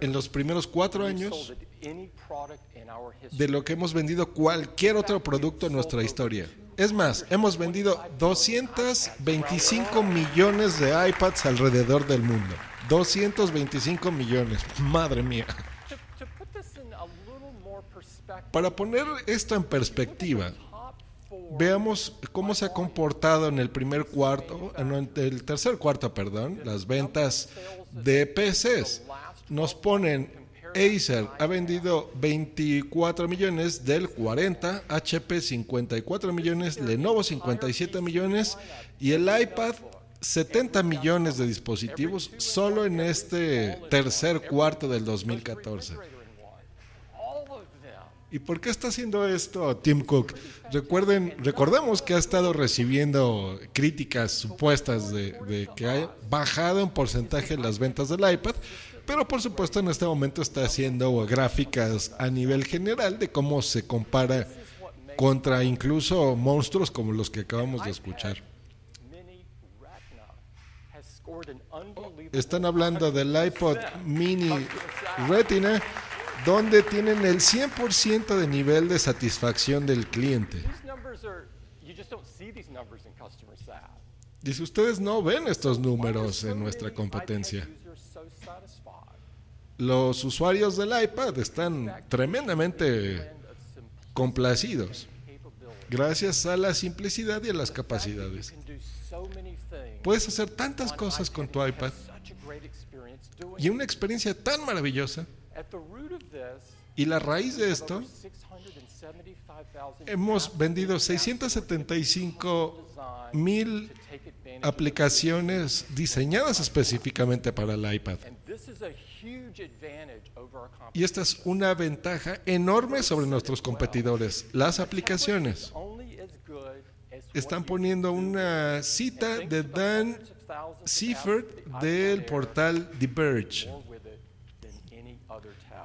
[SPEAKER 1] en los primeros cuatro años de lo que hemos vendido cualquier otro producto en nuestra historia. Es más, hemos vendido 225 millones de iPads alrededor del mundo. 225 millones. Madre mía. Para poner esto en perspectiva, veamos cómo se ha comportado en el primer cuarto, en el tercer cuarto, perdón, las ventas de PCs. Nos ponen Acer ha vendido 24 millones del 40, HP 54 millones, Lenovo 57 millones y el iPad 70 millones de dispositivos solo en este tercer cuarto del 2014.
[SPEAKER 3] all of them
[SPEAKER 1] ¿Y por qué está haciendo esto Tim Cook? Recuerden, recordemos que ha estado recibiendo críticas supuestas de, de que ha bajado en porcentaje las ventas del iPad, pero por supuesto en este momento está haciendo gráficas a nivel general de cómo se compara contra incluso monstruos como los que acabamos de escuchar. Están hablando del iPod mini Retina, donde tienen el 100% de nivel de satisfacción del cliente. Dice, ustedes no ven estos números en nuestra competencia. Los usuarios del iPad están tremendamente complacidos gracias a la simplicidad y a las capacidades. Puedes hacer tantas cosas con tu iPad y una experiencia tan maravillosa. Y la raíz de esto,
[SPEAKER 3] over 675,000
[SPEAKER 1] hemos vendido
[SPEAKER 3] with
[SPEAKER 1] 675
[SPEAKER 3] design
[SPEAKER 1] mil aplicaciones diseñadas específicamente para el iPad. Y esta es una ventaja enorme sobre nuestros competidores. Las aplicaciones. Están poniendo
[SPEAKER 3] do.
[SPEAKER 1] una cita de Dan Seifert del portal The Verge.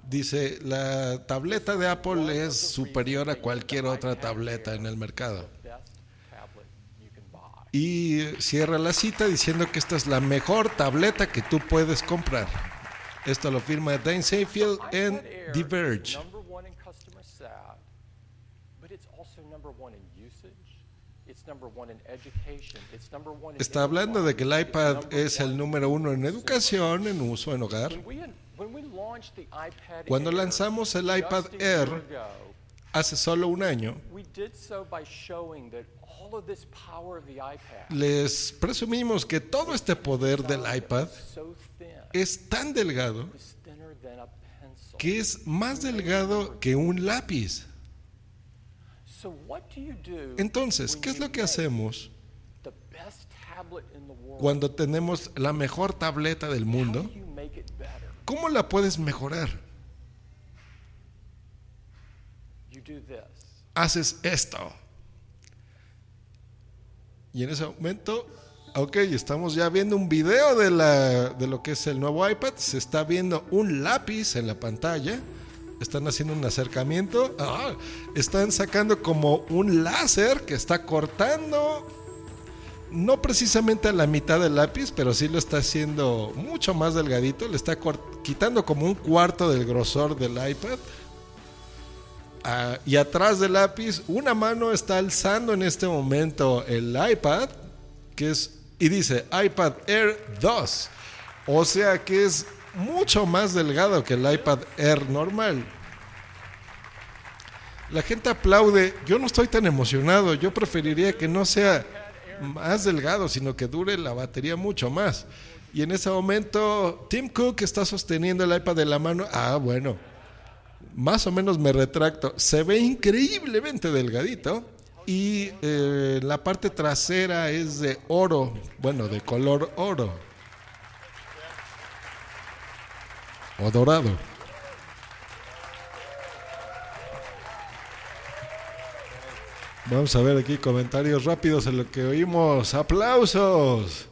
[SPEAKER 1] Dice, la tableta de Apple es superior a cualquier otra tableta en el mercado.
[SPEAKER 3] Best tablet you can buy.
[SPEAKER 1] Y cierra la cita diciendo que esta es la mejor tableta que tú puedes comprar. Esto lo firma Dane Seyfield en The Verge. Está hablando de que el iPad es el número uno en educación, en uso, en hogar. Cuando lanzamos el iPad Air, Hace solo un año les presumimos que todo este poder del iPad es tan delgado que es más delgado que un lápiz. Entonces, ¿qué es lo que hacemos cuando tenemos la mejor tableta del mundo? ¿Cómo la puedes mejorar? Haces esto. Y en ese momento, ok, estamos ya viendo un video de, la, de lo que es el nuevo iPad. Se está viendo un lápiz en la pantalla. Están haciendo un acercamiento. Ah, están sacando como un láser que está cortando. No precisamente a la mitad del lápiz, pero sí lo está haciendo mucho más delgadito. Le está quitando como un cuarto del grosor del iPad. Ah, y atrás del lápiz, una mano está alzando en este momento el iPad, que es, y dice iPad Air 2. O sea que es mucho más delgado que el iPad Air normal. La gente aplaude. Yo no estoy tan emocionado. Yo preferiría que no sea más delgado, sino que dure la batería mucho más. Y en ese momento, Tim Cook está sosteniendo el iPad de la mano. Ah, bueno más o menos me retracto, se ve increíblemente delgadito y eh, la parte trasera es de oro, bueno, de color oro. O dorado. Vamos a ver aquí comentarios rápidos en lo que oímos. ¡Aplausos!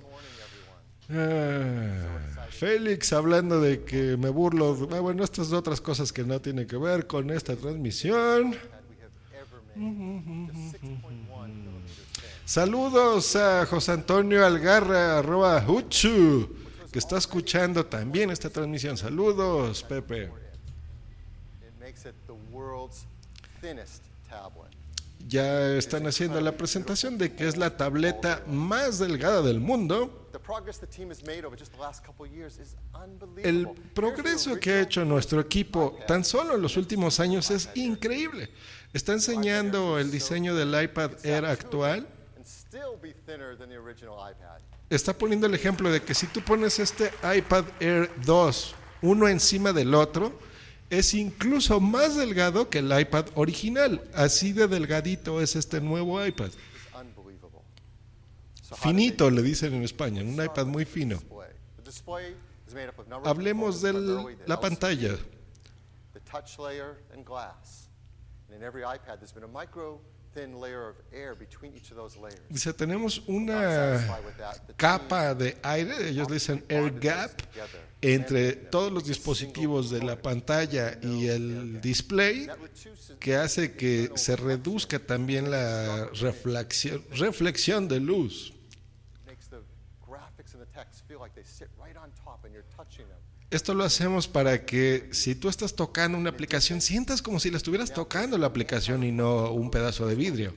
[SPEAKER 1] Ah, Félix hablando de que me burlo. Ah, bueno, estas otras cosas que no tienen que ver con esta transmisión. Saludos a José Antonio Algarra, arroba Huchu, que está escuchando también esta transmisión. Saludos, Pepe. Ya están haciendo la presentación de que es la tableta más delgada del mundo.
[SPEAKER 6] The progress the team has made over just the last couple of years is unbelievable.
[SPEAKER 1] El progreso que ha hecho nuestro equipo tan solo en los últimos años es increíble. Está enseñando el diseño del iPad Air actual. Está poniendo el ejemplo de que si tú pones este iPad Air 2 uno encima del otro, es incluso más delgado que el iPad original. Así de delgadito es este nuevo iPad. Finito le dicen en España, un iPad muy fino. Hablemos de la pantalla. Dice, tenemos una capa de aire, ellos le dicen air gap, entre todos los dispositivos de la pantalla y el display, que hace que se reduzca también la reflexión, reflexión de luz. Esto lo hacemos para que si tú estás tocando una aplicación, sientas como si la estuvieras tocando la aplicación y no un pedazo de vidrio.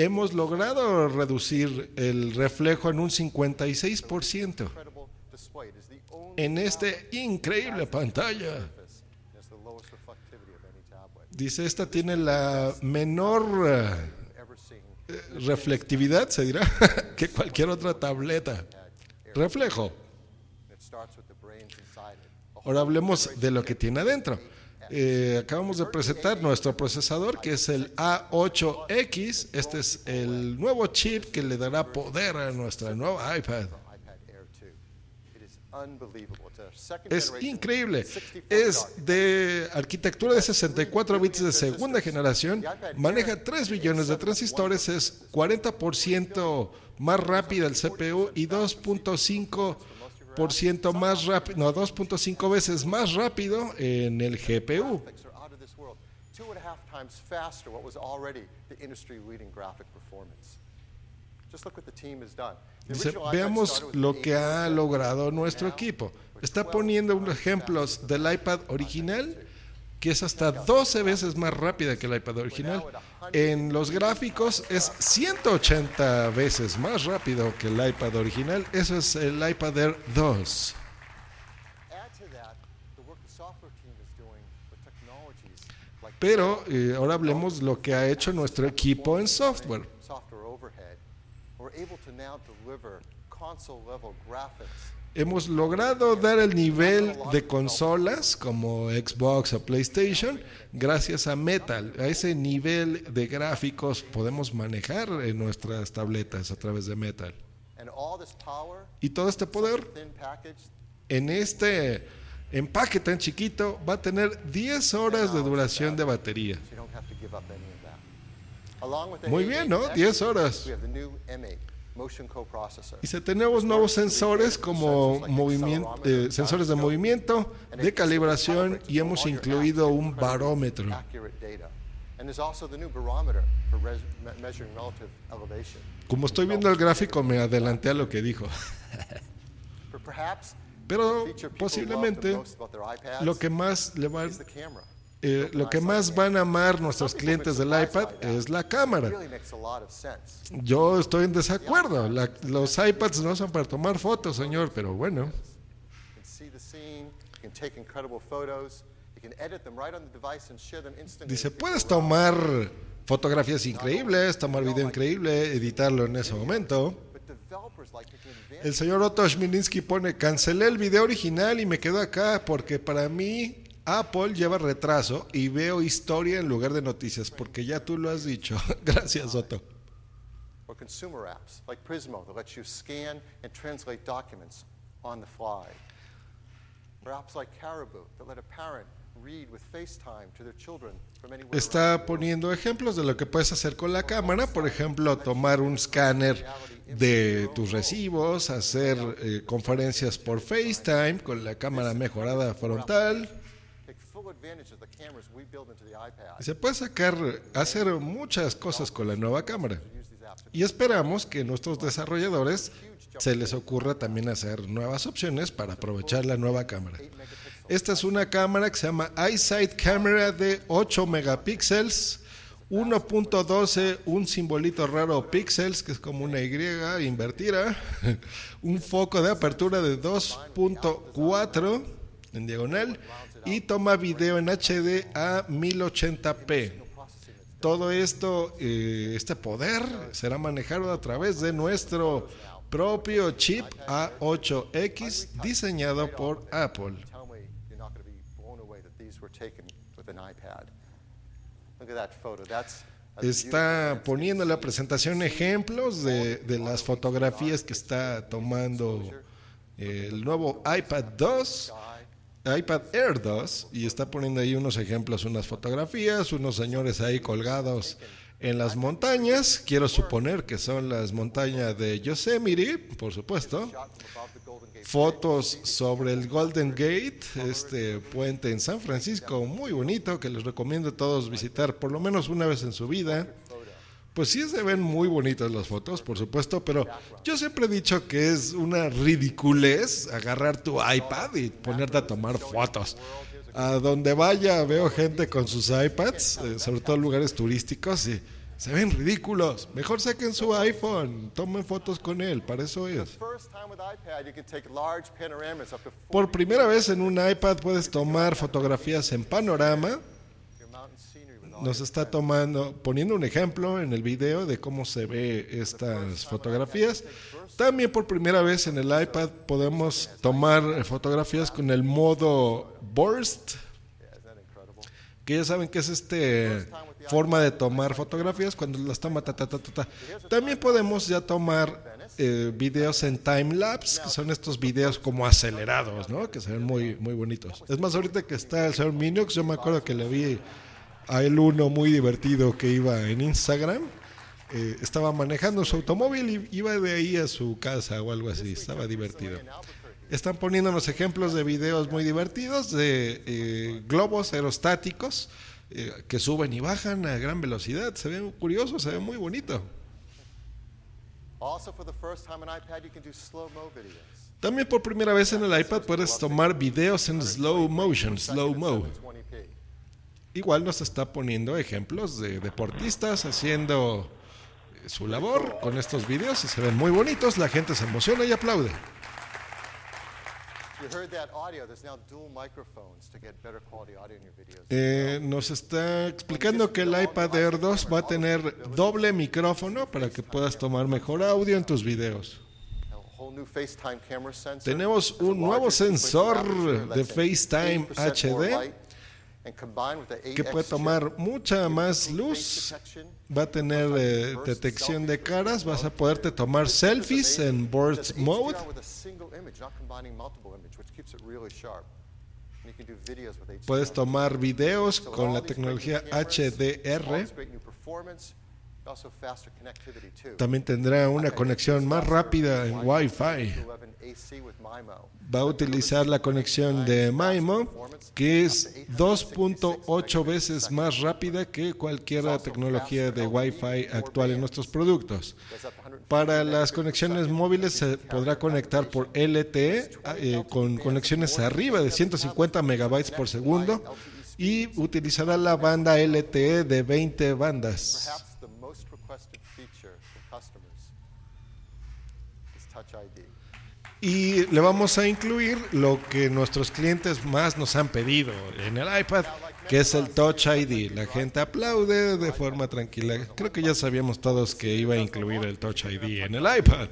[SPEAKER 6] Touch surface. This has never been done in a tablet before. It reduces reflections by 56%.
[SPEAKER 1] Hemos logrado reducir el reflejo en un 56%.
[SPEAKER 6] Incredible display. It is the only
[SPEAKER 1] en esta increíble pantalla. Dice, esta tiene la menor eh, reflectividad, se dirá, que cualquier otra tableta. Reflejo. Ahora hablemos de lo que tiene adentro. Eh, acabamos de presentar nuestro procesador que es el A8X. Este es el nuevo chip que le dará poder a nuestra nueva iPad.
[SPEAKER 6] iPad Air 2. It is unbelievable. It's a second
[SPEAKER 1] Es increíble.
[SPEAKER 6] 64
[SPEAKER 1] Es de arquitectura de 64 bits de segunda generación. Maneja 3 billones de transistores. Es 40% más rápida el CPU y 2.5% más rápido, no, 2.5 veces más rápido en el GPU. Dice, veamos lo que ha
[SPEAKER 6] 8
[SPEAKER 1] logrado nuestro equipo. Está
[SPEAKER 6] 12
[SPEAKER 1] poniendo unos ejemplos del iPad original, que es hasta 12 veces más rápida que el iPad original. En los gráficos es 180 veces más rápido que el iPad original. Eso es el iPad Air 2.
[SPEAKER 6] Add to that the work the software team is doing with technologies like
[SPEAKER 1] Pero eh, ahora hablemos lo que ha hecho nuestro equipo en software. Hemos logrado dar el nivel de consolas como Xbox o PlayStation gracias a Metal. A ese nivel de gráficos podemos manejar en nuestras tabletas a través de Metal.
[SPEAKER 6] and all this power,
[SPEAKER 1] Y todo este poder en este empaque tan chiquito va a tener 10 horas de duración de batería. Muy
[SPEAKER 6] A8
[SPEAKER 1] bien, ¿no?
[SPEAKER 6] X,
[SPEAKER 1] 10 horas.
[SPEAKER 6] We have the new M8 motion coprocessor.
[SPEAKER 1] Y si tenemos nuevos sensores como movimiento, eh, sensores de movimiento, de calibración y hemos incluido un barómetro. Como estoy viendo el gráfico me adelanté a lo que dijo. Pero posiblemente lo que más le va. Eh, lo que más van a amar nuestros clientes del iPad es la cámara. Yo estoy en desacuerdo. La- los iPads no son para tomar fotos, señor, pero bueno. Dice, puedes tomar fotografías increíbles, tomar video increíble, editarlo en ese momento. El señor Otto Schmilinski pone, cancelé el video original y me quedo acá porque para mí Apple lleva retraso y veo historia en lugar de noticias, porque ya tú lo has dicho. Gracias, Otto.
[SPEAKER 6] or consumer apps like Prismo that lets you scan and translate documents on the fly. Or apps like Caribou that let a parent read with FaceTime to their children from anywhere. around
[SPEAKER 1] Está poniendo ejemplos de lo que puedes hacer con la cámara, por ejemplo, tomar un escáner de tus recibos, hacer eh, conferencias por FaceTime con la cámara mejorada frontal. Se puede sacar, hacer muchas cosas con la nueva cámara. Y esperamos que nuestros desarrolladores se les ocurra también hacer nuevas opciones para aprovechar la nueva cámara. Esta es una cámara que se llama EyeSight Camera de 8 megapíxeles, 1.12, un simbolito raro píxeles, que es como una Y invertida, un foco de apertura de 2.4 en diagonal y toma video en HD a 1080p. Todo esto, eh, este poder será manejado a través de nuestro propio chip A8X diseñado por Apple. Está poniendo en la presentación ejemplos de, de las fotografías que está tomando eh, el nuevo iPad 2, iPad Air 2, y está poniendo ahí unos ejemplos, unas fotografías, unos señores ahí colgados en las montañas. Quiero suponer que son las montañas de Yosemite, por supuesto. fotos sobre el Golden Gate, este puente en San Francisco, muy bonito, que les recomiendo a todos visitar por lo menos una vez en su vida. Pues sí se ven muy bonitas las fotos, por supuesto, pero yo siempre he dicho que es una ridiculez agarrar tu iPad y ponerte a tomar fotos. A donde vaya veo gente con sus iPads, eh, sobre todo en lugares turísticos, y se ven ridículos. Mejor saquen su iPhone, tomen fotos con él, para eso es.
[SPEAKER 6] First time with iPad, you can take large panoramas up to 40
[SPEAKER 1] Por primera vez en un iPad puedes tomar fotografías en panorama.
[SPEAKER 6] your mountain scenery with all
[SPEAKER 1] Nos está tomando, poniendo un ejemplo en el video de cómo se ve estas fotografías. También por primera vez en el iPad podemos tomar fotografías con el modo burst, que ya saben que es este forma de tomar fotografías cuando las toma ta, ta, ta. También podemos ya tomar eh, videos en time lapse, que son estos videos como acelerados, ¿no? Que se ven muy, muy bonitos. Es más, ahorita que está el señor Minux, yo me acuerdo que le vi a él uno muy divertido que iba en Instagram. eh, estaba manejando su automóvil y iba de ahí a su casa o algo así. Estaba divertido. Están poniéndonos ejemplos de videos muy divertidos de eh, globos aerostáticos eh, que suben y bajan a gran velocidad. Se ve curioso, se ve muy bonito.
[SPEAKER 6] Also, for the first time on iPad, you can do slow-mo videos.
[SPEAKER 1] También por primera vez en el iPad puedes tomar videos en slow motion, slow mo.
[SPEAKER 6] 720p.
[SPEAKER 1] Igual nos está poniendo ejemplos de deportistas haciendo eh, su labor con estos videos y se ven muy bonitos, la gente se emociona y aplaude. Eh, nos está explicando que el iPad Air 2 va a tener doble micrófono para que puedas tomar mejor audio en tus videos. Tenemos un nuevo sensor de FaceTime
[SPEAKER 6] 80% more
[SPEAKER 1] HD que
[SPEAKER 6] 8X
[SPEAKER 1] puede tomar mucha más luz, va a tener eh, detección de caras, vas a poderte tomar selfies en Burst Mode. Puedes tomar videos con la tecnología HDR. También tendrá una conexión más rápida en Wi-Fi.
[SPEAKER 6] 11 AC with MIMO.
[SPEAKER 1] Va a utilizar la conexión de MIMO, que es 2.8 veces más rápida que cualquier tecnología de Wi-Fi actual en nuestros productos.
[SPEAKER 6] Goes up 150
[SPEAKER 1] Para las conexiones móviles se podrá conectar por LTE eh, con conexiones arriba de 150 megabytes por segundo y utilizará la banda LTE de 20 bandas.
[SPEAKER 6] Perhaps the most requested feature from customers is Touch ID.
[SPEAKER 1] Y le vamos a incluir lo que nuestros clientes más nos han pedido en el iPad, que es el Touch ID. La gente aplaude de forma tranquila. Creo que ya sabíamos todos que iba a incluir el Touch ID en el iPad.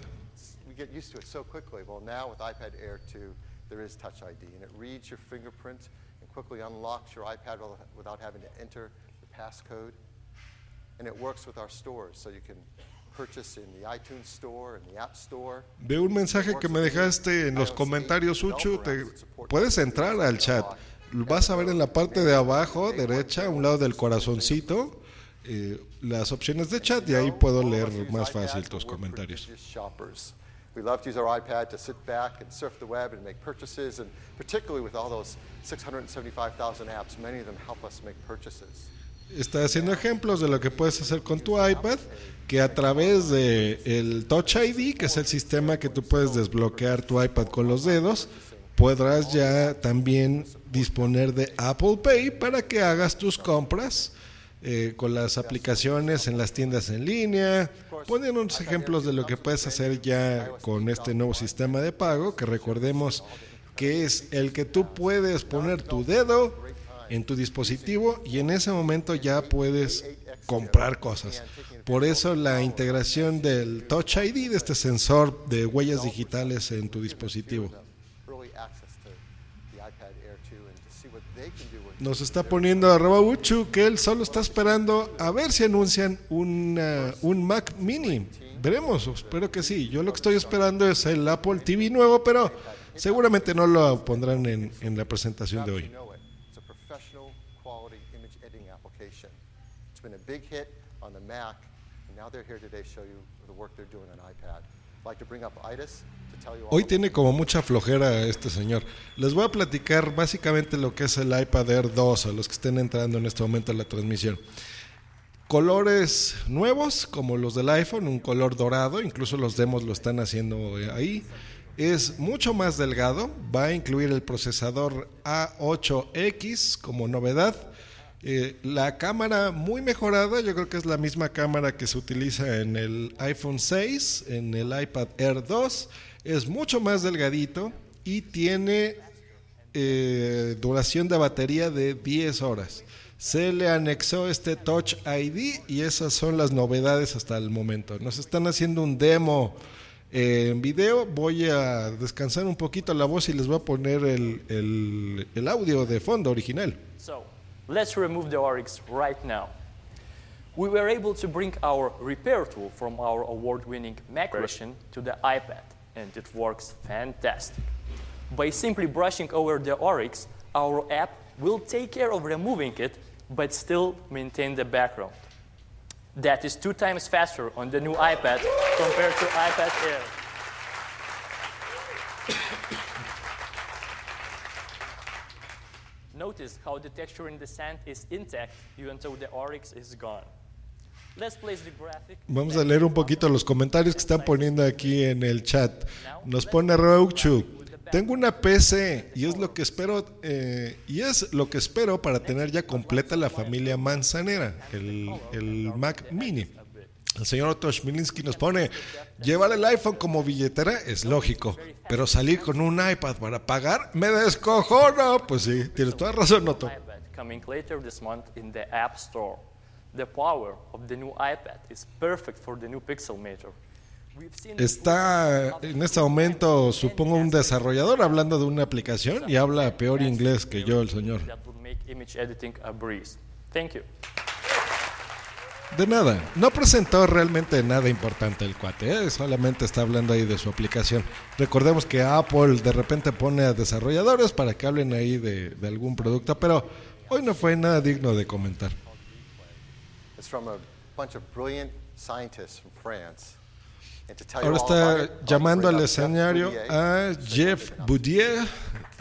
[SPEAKER 6] We get used to it so quickly. Well, now with iPad Air 2, there is Touch ID, and it reads your fingerprint and quickly unlocks your iPad without- without having to enter the passcode. And it works with our stores, so you can purchase in the iTunes Store and the App Store.
[SPEAKER 1] De un mensaje que me dejaste en los comentarios, Uchu, te puedes entrar al chat. Vas a ver en la parte de abajo, derecha, a un lado del corazoncito, eh, las opciones de chat y ahí puedo leer más fácil tus comentarios.
[SPEAKER 6] We love to use our iPad to sit back and surf the web and make purchases, and particularly with all those 675,000 apps, many of them help us make purchases.
[SPEAKER 1] Está haciendo ejemplos de lo que puedes hacer con tu iPad, que a través de el Touch ID, que es el sistema que tú puedes desbloquear tu iPad con los dedos, podrás ya también disponer de Apple Pay para que hagas tus compras eh, con las aplicaciones en las tiendas en línea. Ponen unos ejemplos de lo que puedes hacer ya con este nuevo sistema de pago, que recordemos que es el que tú puedes poner tu dedo en tu dispositivo y en ese momento ya puedes comprar cosas. Por eso la integración del Touch ID, de este sensor de huellas digitales en tu dispositivo.
[SPEAKER 6] Early access to the iPad Air 2 and to see what they can do with
[SPEAKER 1] Nos está poniendo a Uchu que él solo está esperando a ver si anuncian una- un Mac mini. Veremos, espero que sí. Yo lo que estoy esperando es el Apple TV nuevo, pero seguramente no lo pondrán en, en la presentación de hoy.
[SPEAKER 6] hit Mac,
[SPEAKER 1] Hoy tiene como mucha flojera este señor. Les voy a platicar básicamente lo que es el iPad Air 2 a los que estén entrando en este momento a la transmisión. Colores nuevos como los del iPhone, un color dorado, incluso los demos lo están haciendo ahí. Es mucho más delgado, va a incluir el procesador A8X como novedad. Eh, la cámara muy mejorada, yo creo que es la misma cámara que se utiliza en el iPhone 6, en el iPad Air 2. Es mucho más delgadito y tiene eh, duración de batería de 10 horas. Se le anexó este Touch ID y esas son las novedades hasta el momento. Nos están haciendo un demo eh, en video. Voy a descansar un poquito la voz y les voy a poner el, audio de fondo original.
[SPEAKER 7] Let's remove the oryx right now. we were able to bring our repair tool from our award-winning Mac version to the iPad, and it works fantastic. By simply brushing over the Oryx, our app will take care of removing it, but still maintain the background. That is two times faster on the new iPad compared to iPad Air. Notice how the texture in the sand is intact even though the Oryx is gone. Let's place the graphic.
[SPEAKER 1] Vamos a leer un poquito los comentarios que están poniendo aquí en el chat. Nos pone Rouchu. Tengo una PC y es lo que espero eh, y es lo que espero para tener ya completa la familia manzanera, el, el Mac Mini. El señor Otto Schmilinski nos pone, llevar el iPhone como billetera es lógico, pero salir con un iPad para pagar me descojono. Pues sí, tienes toda razón, Otto.
[SPEAKER 7] coming later this month in the App Store. The power of the new iPad is perfect for the new seen this
[SPEAKER 1] Está en este momento, supongo, un desarrollador hablando de una aplicación y habla peor inglés que yo, el señor.
[SPEAKER 7] Thank you.
[SPEAKER 1] De nada, no presentó realmente nada importante el cuate, ¿eh? solamente está hablando ahí de su aplicación. Recordemos que Apple de repente pone a desarrolladores para que hablen ahí de, de algún producto, pero hoy no fue nada digno de comentar.
[SPEAKER 6] It's from a bunch of brilliant scientists from France. And to tell you
[SPEAKER 1] Ahora está llamando al escenario a Jeff Boudier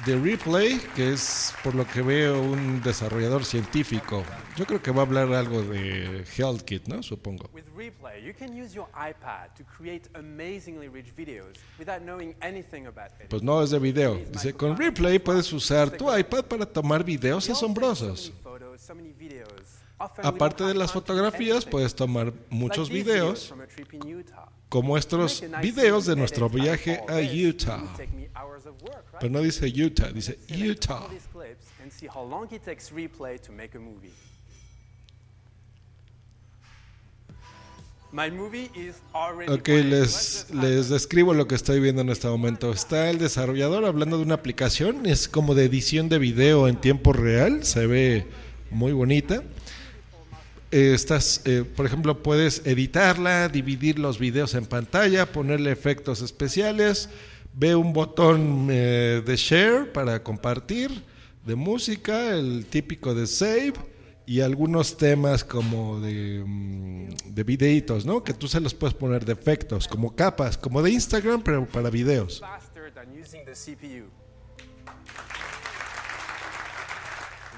[SPEAKER 1] de Replay, que es por lo que veo un desarrollador científico. Yo creo que va a hablar algo de HealthKit, ¿no? Supongo.
[SPEAKER 8] With Replay, you can use your iPad to create amazingly rich videos without knowing anything about it.
[SPEAKER 1] Pues no es de video. Dice, con Replay puedes usar tu iPad para tomar videos asombrosos. Aparte de las fotografías, puedes tomar muchos videos, como estos videos de nuestro viaje a Utah. Pero no dice Utah, dice Utah. Ok, les, les describo lo que estoy viendo en este momento. Está el desarrollador hablando de una aplicación, es como de edición de video en tiempo real, se ve muy bonita. Eh, estás, eh, por ejemplo, puedes editarla, dividir los videos en pantalla, ponerle efectos especiales, ve un botón eh, de share para compartir, de música, el típico de save y algunos temas como de, mm, de videitos, ¿no? Que tú se los puedes poner de efectos, como capas, como de Instagram, pero para videos.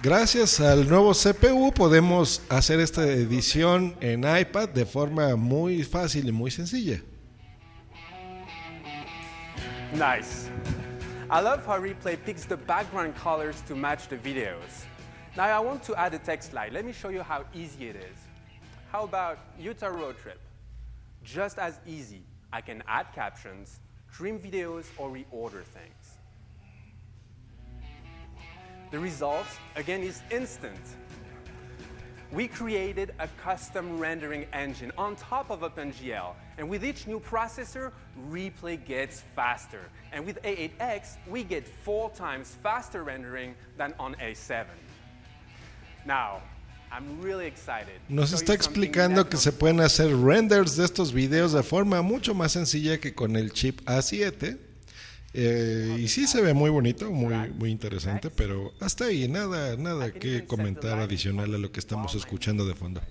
[SPEAKER 1] Gracias al nuevo CPU podemos hacer esta edición en iPad de forma muy fácil y muy sencilla.
[SPEAKER 8] Nice. I love how Replay picks the background colors to match the videos. Now I want to add a text slide. Let me show you how easy it is. How about Utah road trip? Just as easy. I can add captions, trim videos, or reorder things. The result, again, is instant. We created a custom rendering engine on top of OpenGL, and with each new processor, Replay gets faster. And with A8X, we get four times faster rendering than on A7. Now, I'm really excited.
[SPEAKER 1] Nos está explicando que se pueden hacer renders de estos videos de forma mucho más sencilla que con el chip A7. Eh, y sí se ve muy bonito, muy, muy interesante, pero hasta ahí nada, nada que comentar adicional a lo que estamos escuchando de fondo.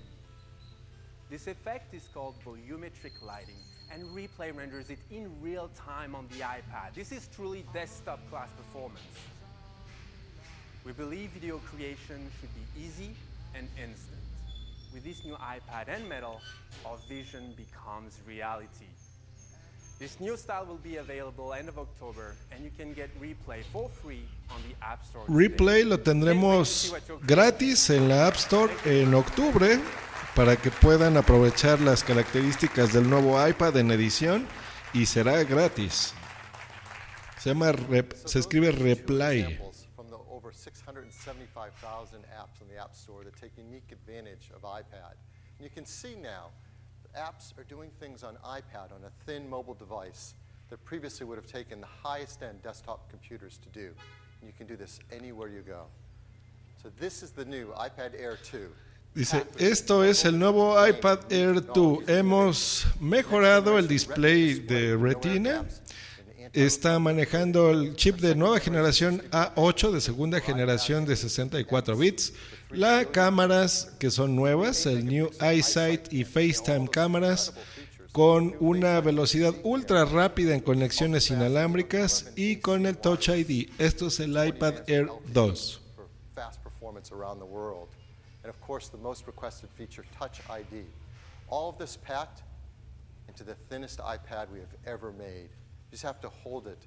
[SPEAKER 8] This effect is called volumetric lighting, and Replay renders it in real time on the iPad. This is truly desktop class performance. We believe video creation should be easy and instant. With this new iPad and Metal, our vision becomes reality. This new style will be available end of October, and you can get Replay for free on the App Store.
[SPEAKER 1] Replay lo tendremos gratis en la App Store en octubre para que puedan aprovechar las características del nuevo iPad en edición y será gratis. Se llama Rep- se escribe Replay.
[SPEAKER 6] Examples from the over 675,000 apps in the App Store that take unique advantage of iPad. And you can see now, apps are doing things on iPad on a thin mobile device that previously would have taken the highest end desktop computers to do. And you can do this anywhere you go. So this is the new iPad Air 2.
[SPEAKER 1] Dice, esto es el nuevo iPad Air 2. Hemos mejorado el display de Retina. Está manejando el chip de nueva generación A8 de segunda generación de 64 bits. Las cámaras que son nuevas, el New EyeSight y FaceTime cámaras con una velocidad ultra rápida en conexiones inalámbricas y con el Touch ID. Esto es el iPad Air 2.
[SPEAKER 6] for fast performance around the world. And of course, the most requested feature, Touch ID. All of this packed into the thinnest iPad we have ever made. You just have to hold it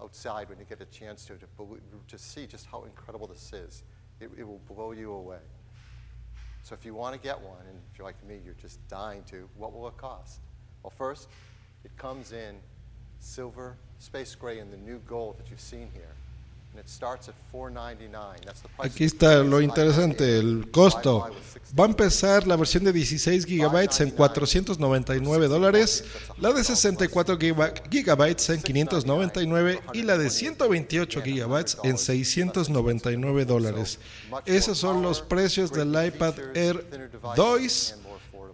[SPEAKER 6] outside when you get a chance to, to, to see just how incredible this is. It, it will blow you away. So if you want to get one, and if you're like me, you're just dying to, what will it cost? Well, first, it comes in silver, space gray, and the new gold that you've seen here.
[SPEAKER 1] Aquí está lo interesante, el costo.
[SPEAKER 6] Wi-Fi with 16
[SPEAKER 1] Va a empezar la versión de 16 gigabytes en 499 dólares, la de 64 giga- gigabytes en 599 y la de 128 gigabytes en 699 dólares. Esos son los precios del iPad Air 2.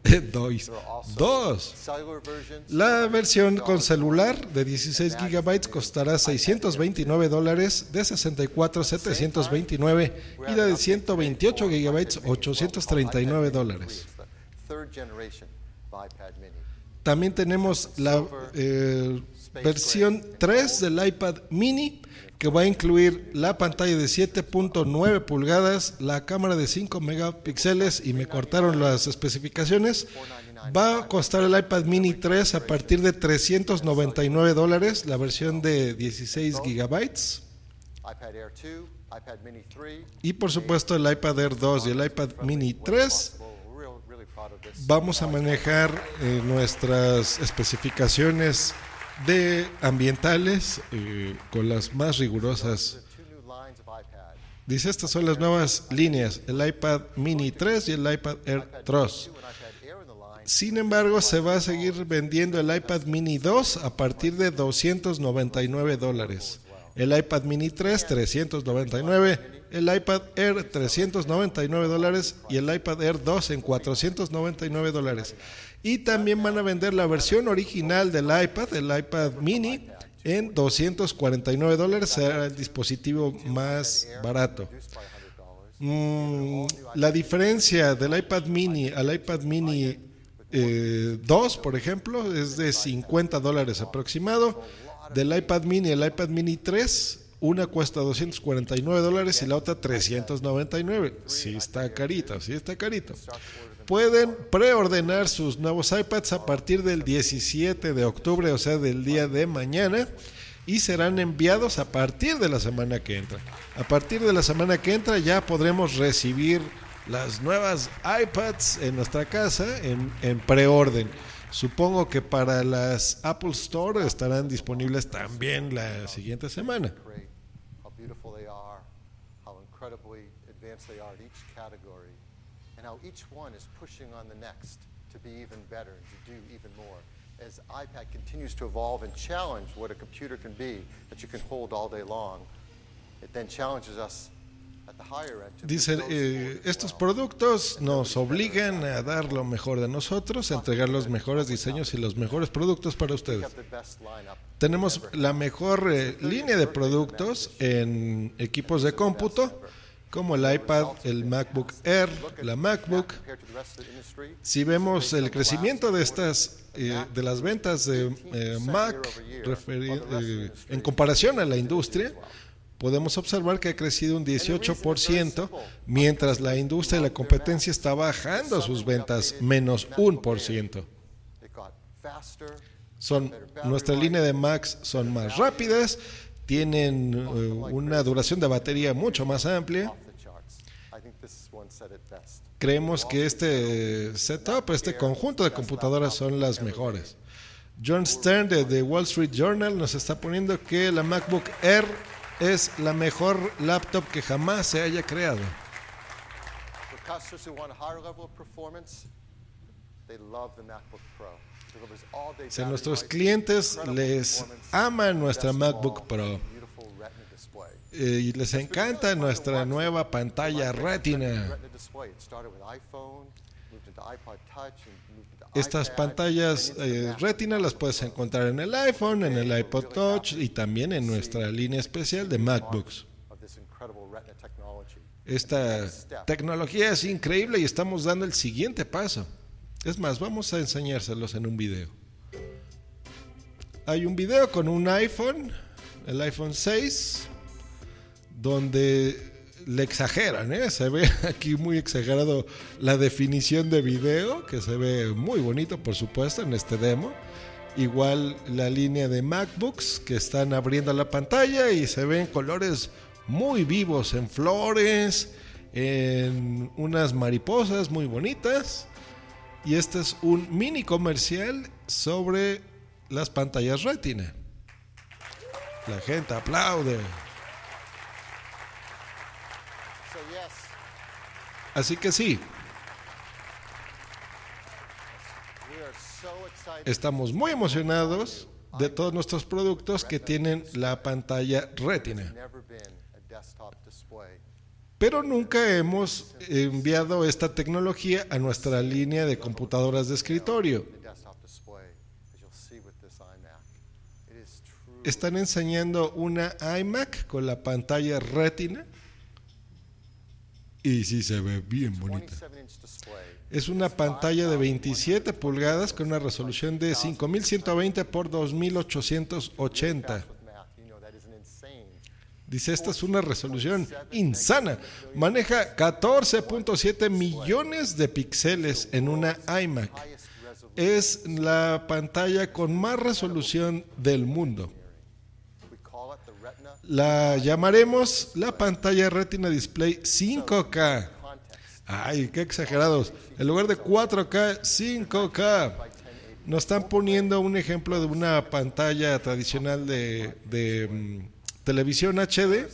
[SPEAKER 1] 2. 2.
[SPEAKER 6] Cellular versions,
[SPEAKER 1] La versión con celular de 16 GB costará 629 dólares, de 64 729 y la de 128 GB 839 dólares. También tenemos la eh, versión 3 del iPad mini que va a incluir la pantalla de 7.9 pulgadas, la cámara de 5 megapíxeles y me cortaron las especificaciones. Va a costar el iPad mini 3 a partir de 399 dólares, la versión de 16 gigabytes.
[SPEAKER 6] iPad Air 2, iPad mini 3.
[SPEAKER 1] Y por supuesto el iPad Air 2 y el iPad mini 3
[SPEAKER 6] We're real- really proud of this.
[SPEAKER 1] vamos a manejar eh, nuestras especificaciones de ambientales eh, con las más rigurosas. Dice, estas son las nuevas líneas, el iPad mini 3 y el iPad Air 3.
[SPEAKER 6] Two and iPad Air in the line.
[SPEAKER 1] Sin embargo, se va a seguir vendiendo el iPad mini 2 a partir de 299 dólares. El iPad mini 3, 399. El iPad Air, 399 dólares. Y el iPad Air 2 en 499 dólares. Y también van a vender la versión original del iPad, el iPad mini, en 249 dólares. Será el dispositivo más barato. Mm, la diferencia del iPad mini al iPad mini eh, 2, por ejemplo, es de 50 dólares aproximado. Del iPad mini al iPad mini 3, una cuesta 249 dólares y la otra 399. Sí está carito, sí está carito. Pueden preordenar sus nuevos iPads a partir del 17 de octubre, o sea, del día de mañana, y serán enviados a partir de la semana que entra. A partir de la semana que entra ya podremos recibir las nuevas iPads en nuestra casa en, en preorden. Supongo que para las Apple Store estarán disponibles también la siguiente semana.
[SPEAKER 6] How each one is pushing on the next to be even better and to do even more. As iPad continues to evolve and challenge what a computer can be that you can hold all day long, it then challenges us at the higher end to make
[SPEAKER 1] Dice,
[SPEAKER 6] those
[SPEAKER 1] eh, estos productos nos obligan a dar lo mejor de nosotros, a entregar los mejores diseños y los mejores productos para ustedes. Tenemos la mejor eh, línea de productos en equipos de cómputo, como el iPad, el MacBook Air, la MacBook. Si vemos el crecimiento de estas eh, de las ventas de eh, Mac eh, en comparación a la industria, podemos observar que ha crecido un 18%, mientras la industria y la competencia está bajando sus ventas menos un por ciento.
[SPEAKER 6] It got faster,
[SPEAKER 1] Son nuestra línea de Macs son más rápidas, tienen eh, una duración de batería mucho más amplia. Creemos que este setup, este conjunto de computadoras son las mejores. John Stern de The Wall Street Journal nos está poniendo que la MacBook Air es la mejor laptop que jamás se haya creado.
[SPEAKER 6] They love the MacBook Pro. Battery
[SPEAKER 1] nuestros clientes les ama nuestra MacBook Pro eh, y les encanta nuestra nueva pantalla Retina. Estas pantallas eh. Retina las puedes encontrar en el iPhone, en el iPod Touch y también en nuestra línea especial de MacBooks. Esta tecnología es increíble y estamos dando el siguiente paso. Es más, vamos a enseñárselos en un video. Hay un video con un iPhone, el iPhone 6, donde le exageran, ¿eh? se ve aquí muy exagerado la definición de video, que se ve muy bonito, por supuesto, en este demo. Igual la línea de MacBooks que están abriendo la pantalla y se ven colores muy vivos en flores, en unas mariposas muy bonitas. Y este es un mini comercial sobre las pantallas retina. La gente aplaude. Así que sí, estamos muy emocionados de todos nuestros productos que tienen la pantalla retina. Pero nunca hemos enviado esta tecnología a nuestra línea de computadoras de escritorio. Están enseñando una iMac con la pantalla retina. Y sí se ve bien bonita.
[SPEAKER 6] 27 inch display.
[SPEAKER 1] Es una pantalla de 27 pulgadas con una resolución de 5120 por 2880.
[SPEAKER 6] With math, you know that is an insane.
[SPEAKER 1] Dice, esta es una resolución insana. Maneja 14.7 millones de píxeles en una iMac. Es la pantalla con más resolución del mundo. La llamaremos la pantalla Retina Display 5K.
[SPEAKER 6] context.
[SPEAKER 1] Ay, qué exagerados. En lugar de 4K, 5K. Nos están poniendo un ejemplo de una pantalla tradicional de, de, mm, televisión HD.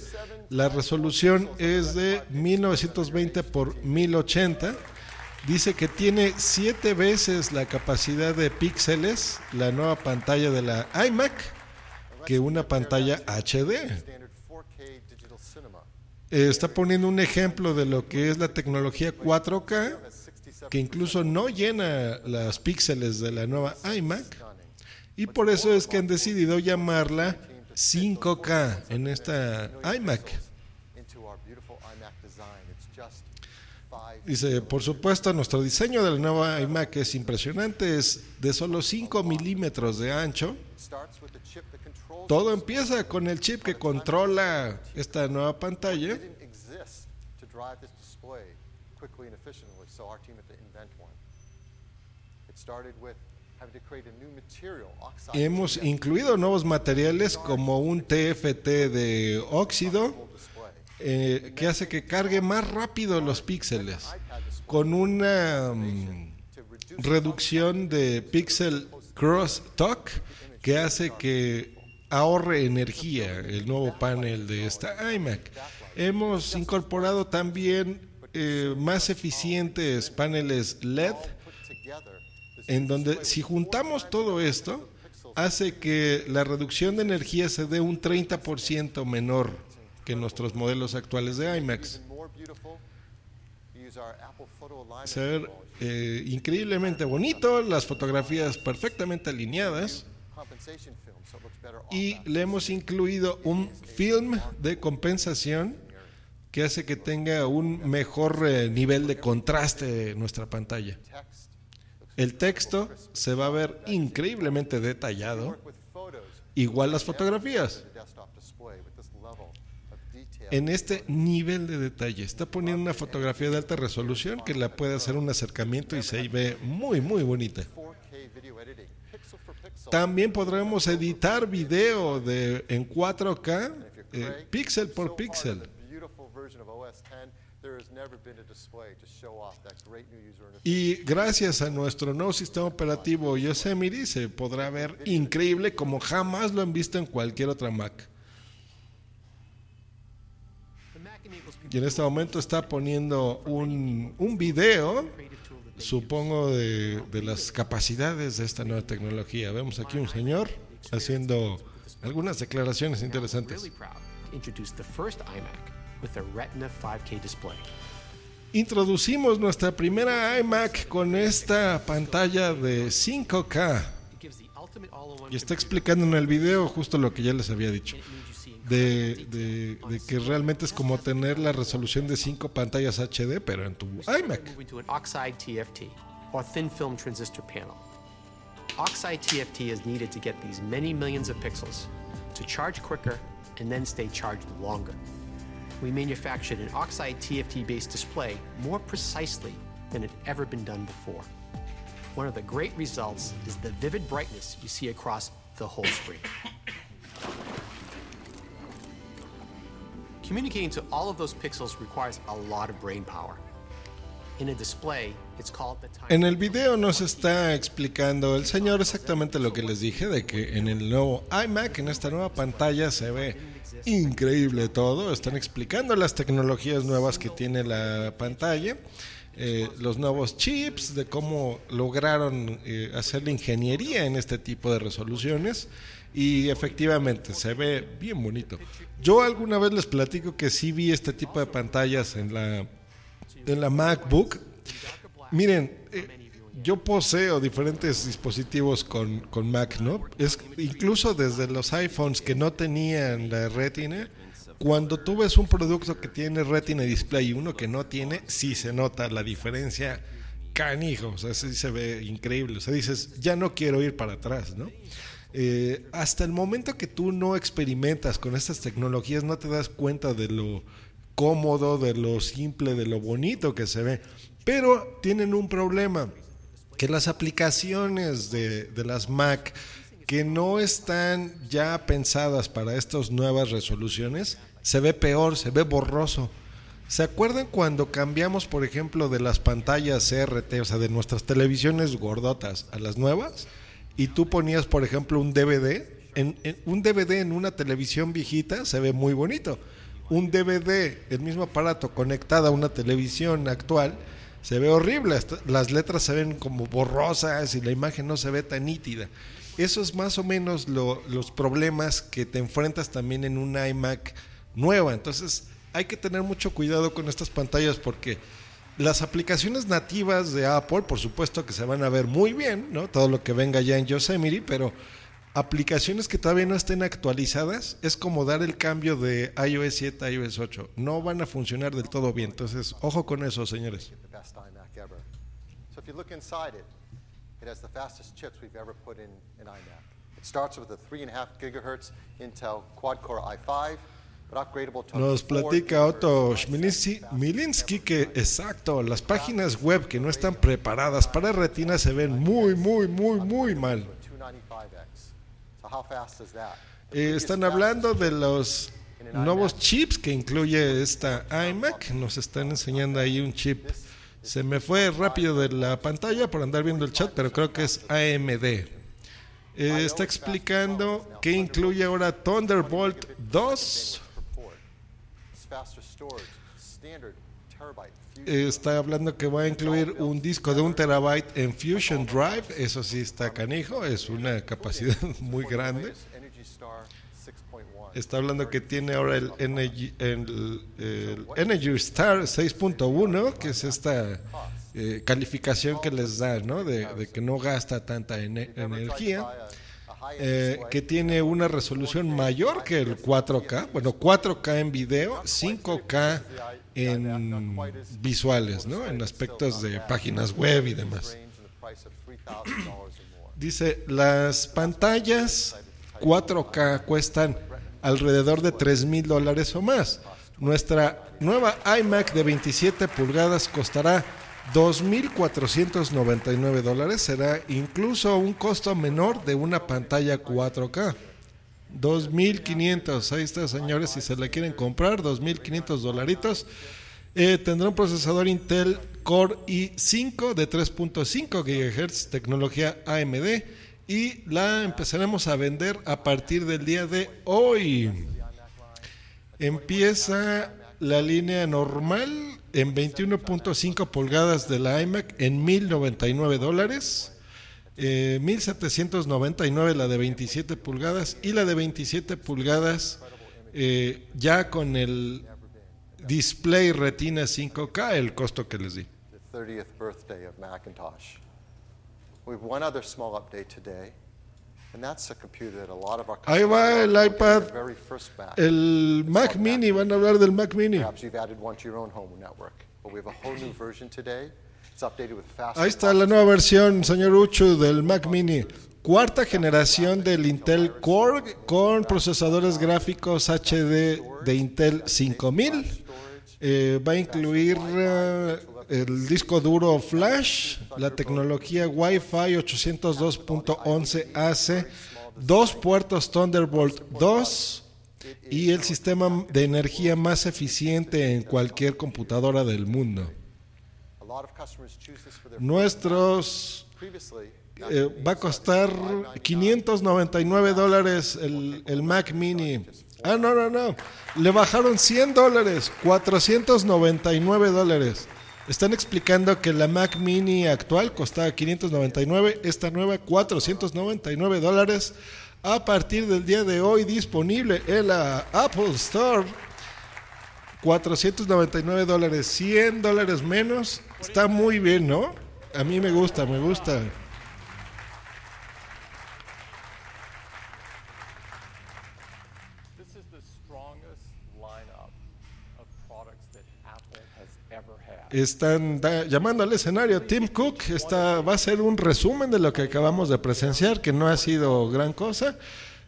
[SPEAKER 1] La resolución es de 1920 por 1080. Dice que tiene 7 veces la capacidad de píxeles, la nueva pantalla de la iMac, que una pantalla HD.
[SPEAKER 6] Standard 4K digital cinema.
[SPEAKER 1] Está poniendo un ejemplo de lo que es la tecnología 4K,
[SPEAKER 6] Has 67
[SPEAKER 1] que incluso no llena las píxeles de la nueva iMac, y por eso es que han decidido llamarla 5K en esta iMac. Dice, por supuesto, nuestro diseño de la nueva iMac es impresionante, es de solo 5 milímetros de ancho. Todo empieza con el chip que controla esta nueva pantalla.
[SPEAKER 6] It started with
[SPEAKER 1] Hemos incluido nuevos materiales como un TFT de óxido eh, que hace que cargue más rápido los píxeles con una mm, reducción de pixel crosstalk que hace que ahorre energía el nuevo panel de esta iMac. Hemos incorporado también eh, más eficientes paneles LED en donde si juntamos todo esto hace que la reducción de energía se dé un 30% menor que nuestros modelos actuales de
[SPEAKER 6] alignment
[SPEAKER 1] Se eh, increíblemente bonito, las fotografías perfectamente alineadas y le hemos incluido un film de compensación que hace que tenga un mejor eh, nivel de contraste en nuestra pantalla. El texto se va a ver increíblemente detallado, igual las fotografías. En este nivel de detalle. Está poniendo una fotografía de alta resolución que la puede hacer un acercamiento y se ve muy, muy bonita.
[SPEAKER 6] 4K video editing, pixel for pixel.
[SPEAKER 1] También podremos editar video de, en 4K, eh, píxel por píxel. Y gracias a nuestro nuevo sistema operativo Yosemite se podrá ver increíble como jamás lo han visto en cualquier otra Mac. Y en este momento está poniendo un, un video, supongo, de, de las capacidades de esta nueva tecnología. Vemos aquí un señor haciendo algunas declaraciones interesantes.
[SPEAKER 9] With a Retina 5K display.
[SPEAKER 1] Introducimos nuestra primera iMac con esta pantalla de 5K. Y está explicando en el video justo lo que ya les había dicho. De, de- de que realmente es como tener la resolución de 5 pantallas HD, pero en tu iMac.
[SPEAKER 9] Oxide TFT, or thin film transistor panel. Oxide TFT is needed to get these many millions of pixels to charge quicker and then stay charged longer. We manufactured an oxide TFT based display more precisely than had ever been done before. One of the great results is the vivid brightness you see across the whole screen. Communicating to all of those pixels requires a lot of brain power. In a display, it's called the time.
[SPEAKER 1] En el video nos está explicando el señor exactamente lo que les dije, de que en el nuevo iMac, en esta nueva pantalla, se ve increíble todo. Están explicando las tecnologías nuevas que tiene la pantalla, eh, los nuevos chips, de cómo lograron eh, hacer la ingeniería en este tipo de resoluciones. Y efectivamente se ve bien bonito. Yo alguna vez les platico que sí vi este tipo de pantallas en la, en la MacBook. Miren, eh, yo poseo diferentes dispositivos con, con Mac, ¿no? Es incluso desde los iPhones que no tenían la retina. Cuando tú ves un producto que tiene retina display y uno que no tiene, sí se nota la diferencia canijo, o sea, sí se ve increíble. O sea, dices, ya no quiero ir para atrás, ¿no? Eh, hasta el momento que tú no experimentas con estas tecnologías, no te das cuenta de lo cómodo, de lo simple, de lo bonito que se ve. Pero tienen un problema, que las aplicaciones de, de las Mac que no están ya pensadas para estas nuevas resoluciones, se ve peor, se ve borroso. ¿Se acuerdan cuando cambiamos, por ejemplo, de las pantallas CRT, o sea, de nuestras televisiones gordotas a las nuevas? Y tú ponías, por ejemplo, un DVD. En, un DVD en una televisión viejita se ve muy bonito. Un DVD, el mismo aparato conectado a una televisión actual, se ve horrible. Las letras se ven como borrosas y la imagen no se ve tan nítida. Eso es más o menos lo- los problemas que te enfrentas también en una iMac nueva. Entonces hay que tener mucho cuidado con estas pantallas porque las aplicaciones nativas de Apple, por supuesto que se van a ver muy bien, ¿no? Todo lo que venga ya en Yosemite, pero aplicaciones que todavía no estén actualizadas es como dar el cambio de iOS 7 a iOS 8. No van a funcionar del todo bien. Entonces, ojo con eso, señores.
[SPEAKER 6] So if you look inside it, it has the fastest chips we've ever put in an iMac. It starts with a 3.5 gigahertz Intel quad-core i5, but upgradable to
[SPEAKER 1] Nos
[SPEAKER 6] 4
[SPEAKER 1] platica Otto Milinski que exacto, las páginas web que no están preparadas para retina se ven muy, muy, muy, muy mal. Eh, están hablando de los nuevos chips que incluye esta iMac. Nos están enseñando ahí un chip. Se me fue rápido de la pantalla por andar viendo el chat, pero creo que es AMD. Eh, está explicando que incluye ahora Thunderbolt 2. Está hablando que va a incluir un disco de un terabyte en Fusion Drive. Eso sí está canijo, es una capacidad muy grande.
[SPEAKER 6] latest Energy Star 6.1.
[SPEAKER 1] Está hablando que tiene ahora el Energy, el, el Energy Star 6.1, que es esta eh, calificación que les da, ¿no? De, de que no gasta tanta ene- energía. eh, que tiene una resolución mayor que el 4K, bueno, 4K en video, 5K en visuales, ¿no? En aspectos de páginas web y demás. Dice, las pantallas 4K cuestan alrededor de 3 mil dólares o más. Nuestra nueva iMac de 27 pulgadas costará 2.499 dólares. Será incluso un costo menor de una pantalla 4K. 2.500. Ahí está, señores, si se la quieren comprar, 2.500 dolaritos. Eh, tendrá un procesador Intel Core i5 de 3.5 GHz, tecnología AMD, y la empezaremos a vender a partir del día de hoy. Empieza la línea normal en 21.5 pulgadas de la iMac en 1.099 dólares. Eh, 1799 la de 27 pulgadas y la de 27 pulgadas eh, ya con el display Retina 5K, el costo que les di.
[SPEAKER 6] the 30th birthday of Macintosh. We have one other small update today, and that's a computer that a lot of our
[SPEAKER 1] Ahí va el iPad, el Mac Mini, van a hablar del Mac Mini. Ahí está la nueva versión, señor Uchu, del Mac Mini. Cuarta generación del Intel Core con procesadores gráficos HD de Intel 5000. Eh, va a incluir eh, el disco duro Flash, la tecnología Wi-Fi 802.11ac, dos puertos Thunderbolt 2 y el sistema de energía más eficiente en cualquier computadora del mundo. Nuestros eh, va a costar 599 dólares el, el Mac Mini. Ah, no, no, no. Le bajaron 100 dólares, 499 dólares. Están explicando que la Mac Mini actual costaba 599, esta nueva 499 dólares a partir del día de hoy disponible en la Apple Store. 499 dólares, 100 dólares menos. Está muy bien, ¿no? A mí me gusta, me gusta. Están llamando al escenario Tim Cook. Está, va a ser un resumen de lo que acabamos de presenciar, que no ha sido gran cosa.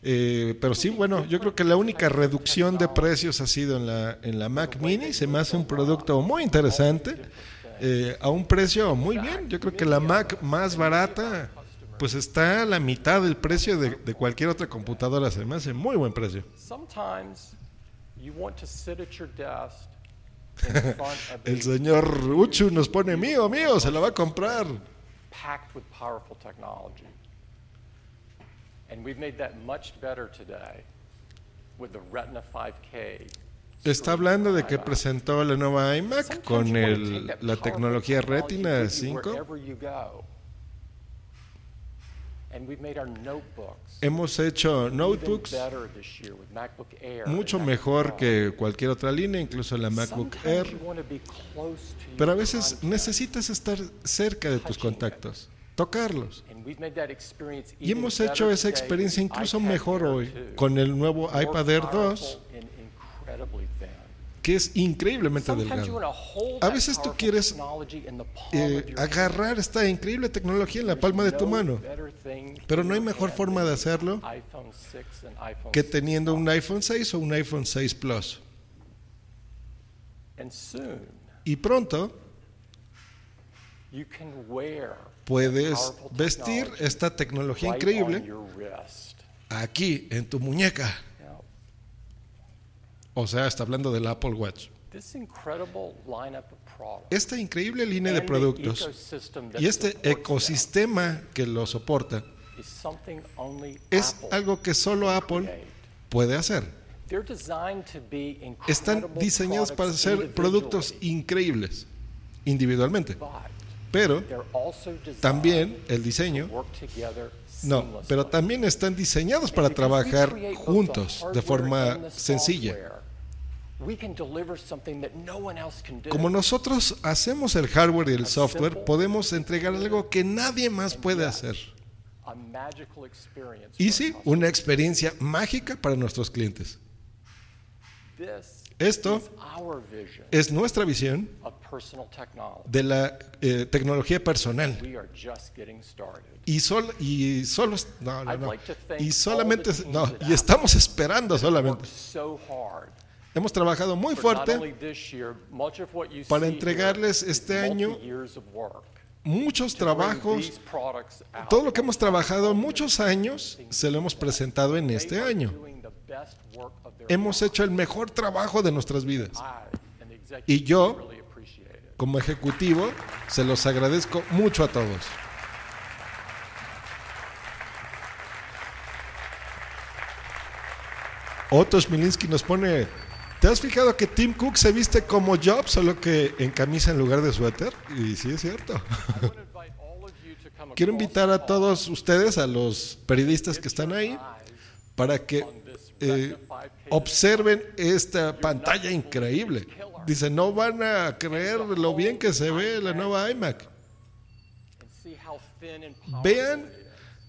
[SPEAKER 1] Eh, pero sí, bueno, yo creo que la única reducción de precios ha sido en la, en la Mac Mini. Se me hace un producto muy interesante, eh, a un precio muy bien. Yo creo que la Mac más barata, pues está a la mitad del precio de, de cualquier otra computadora. Se me hace muy buen precio. El señor Uchu nos pone mío, mío, se la va a comprar.
[SPEAKER 3] packed with powerful technology. And we've made that much better today with the Retina 5K.
[SPEAKER 1] Está hablando de que presentó la nueva iMac con el, la tecnología Retina
[SPEAKER 3] with you
[SPEAKER 1] 5.
[SPEAKER 3] wherever you go. And we've made our notebooks
[SPEAKER 1] Hemos hecho notebooks mucho mejor que cualquier otra línea, incluso la MacBook Air. Pero a veces necesitas estar cerca de tus contactos, tocarlos.
[SPEAKER 3] And we've made that experience
[SPEAKER 1] Y hemos hecho esa experiencia incluso mejor hoy
[SPEAKER 3] 2.
[SPEAKER 1] con el nuevo iPad Air 2,
[SPEAKER 3] powerful and incredibly thin.
[SPEAKER 1] que es increíblemente delgado. A veces tú quieres Eh, agarrar esta increíble tecnología en la palma de tu mano, pero no hay mejor forma de hacerlo
[SPEAKER 3] iPhone 6 and iPhone
[SPEAKER 1] que
[SPEAKER 3] 6
[SPEAKER 1] teniendo un iPhone 6 o un iPhone 6 Plus. Y pronto puedes vestir esta tecnología increíble aquí en tu muñeca. O sea, está hablando del Apple Watch. Esta increíble línea de productos y este ecosistema que lo soporta es algo que solo Apple puede hacer. Están diseñados para ser productos increíbles individualmente, pero también el diseño no, pero también están diseñados para trabajar juntos de forma sencilla. Como nosotros hacemos el hardware y el software, podemos entregar algo que nadie más puede hacer. Y sí, una experiencia mágica para nuestros clientes. Esto es nuestra visión de la eh, tecnología personal. Y, sol, y solo, no, no, no. Y solamente, no, y estamos esperando solamente. Hemos trabajado muy fuerte para entregarles este año muchos trabajos, todo lo que hemos trabajado muchos años se lo hemos presentado en este año. Hemos hecho el mejor trabajo de nuestras vidas. Y yo-. Como ejecutivo, se los agradezco mucho a todos. Otto Smilinski nos pone, ¿te has fijado que Tim Cook se viste como Jobs, solo que en camisa en lugar de suéter? Y sí es cierto. Quiero invitar a todos ustedes, a los periodistas que están ahí, para que eh,
[SPEAKER 3] Retina 5K
[SPEAKER 1] observen esta pantalla increíble. Dice, no van a creer lo bien que se ve la nueva iMac. Vean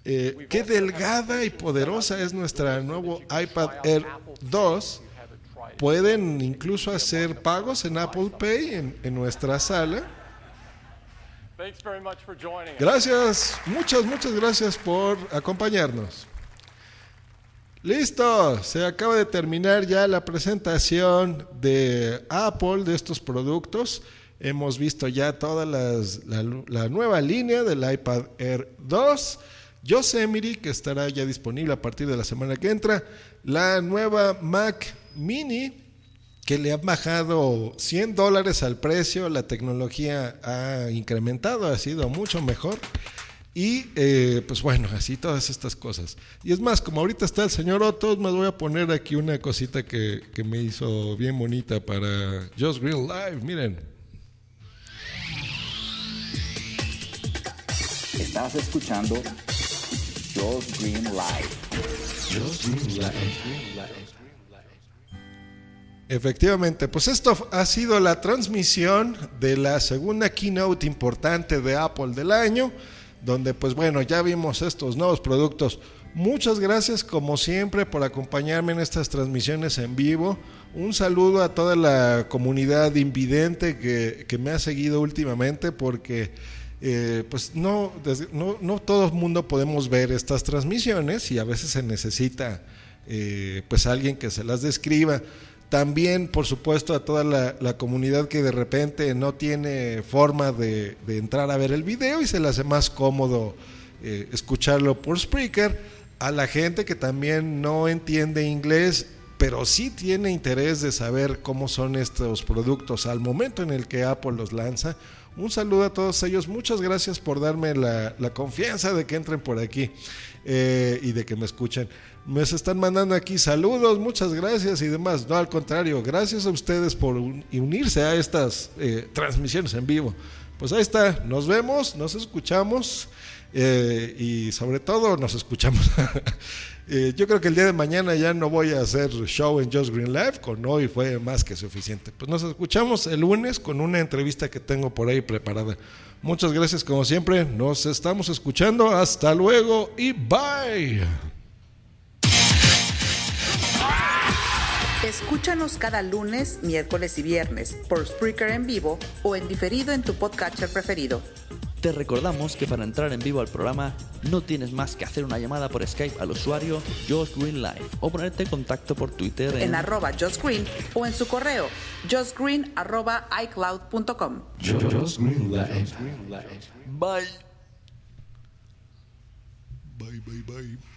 [SPEAKER 1] eh, qué delgada y poderosa es nuestra nuevo iPad Air 2. Pueden incluso hacer pagos en Apple Pay en, en nuestra sala. Gracias, muchas, muchas gracias por acompañarnos. Listo, se acaba de terminar ya la presentación de Apple de estos productos. Hemos visto ya toda la nueva línea del iPad Air 2. Yosemite, que estará ya disponible a partir de la semana que entra. La nueva Mac Mini, que le han bajado 100 dólares al precio. La tecnología ha incrementado, ha sido mucho mejor. Y eh, pues bueno, así todas estas cosas. Y es más, como ahorita está el señor Otto, me voy a poner aquí una cosita que, que me hizo bien bonita para Just Green Live. Miren,
[SPEAKER 10] Estás escuchando Josh Green Live.
[SPEAKER 1] Efectivamente, pues esto ha sido la transmisión de la segunda keynote importante de Apple del año, donde pues bueno, ya vimos estos nuevos productos. Muchas gracias como siempre por acompañarme en estas transmisiones en vivo. Un saludo a toda la comunidad invidente que, que me ha seguido últimamente porque eh, pues no, no, no todo el mundo podemos ver estas transmisiones y a veces se necesita eh, pues alguien que se las describa. También, por supuesto, a toda la, la comunidad que de repente no tiene forma de, de entrar a ver el video y se le hace más cómodo eh, escucharlo por Spreaker. A la gente que también no entiende inglés, pero sí tiene interés de saber cómo son estos productos al momento en el que Apple los lanza. Un saludo a todos ellos. Muchas gracias por darme la, la confianza de que entren por aquí eh, y de que me escuchen. Me están mandando aquí saludos, muchas gracias y demás. No, al contrario, gracias a ustedes por un- unirse a estas eh, transmisiones en vivo. Pues ahí está, nos vemos, nos escuchamos eh, y sobre todo nos escuchamos. Eh, yo creo que el día de mañana ya no voy a hacer show en Just Green Live, con hoy fue más que suficiente. Pues nos escuchamos el lunes con una entrevista que tengo por ahí preparada. Muchas gracias como siempre, nos estamos escuchando, hasta luego y bye.
[SPEAKER 2] Escúchanos cada lunes, miércoles y viernes por Spreaker en vivo o en diferido en tu podcatcher preferido.
[SPEAKER 11] Te recordamos que para entrar en vivo al programa no tienes más que hacer una llamada por Skype al usuario Josh Green Live o ponerte en contacto por Twitter en,
[SPEAKER 2] En arroba Just Green o en su correo justgreen arroba icloud.com.
[SPEAKER 1] Just Green Live.
[SPEAKER 11] Bye.
[SPEAKER 1] Bye, bye, bye.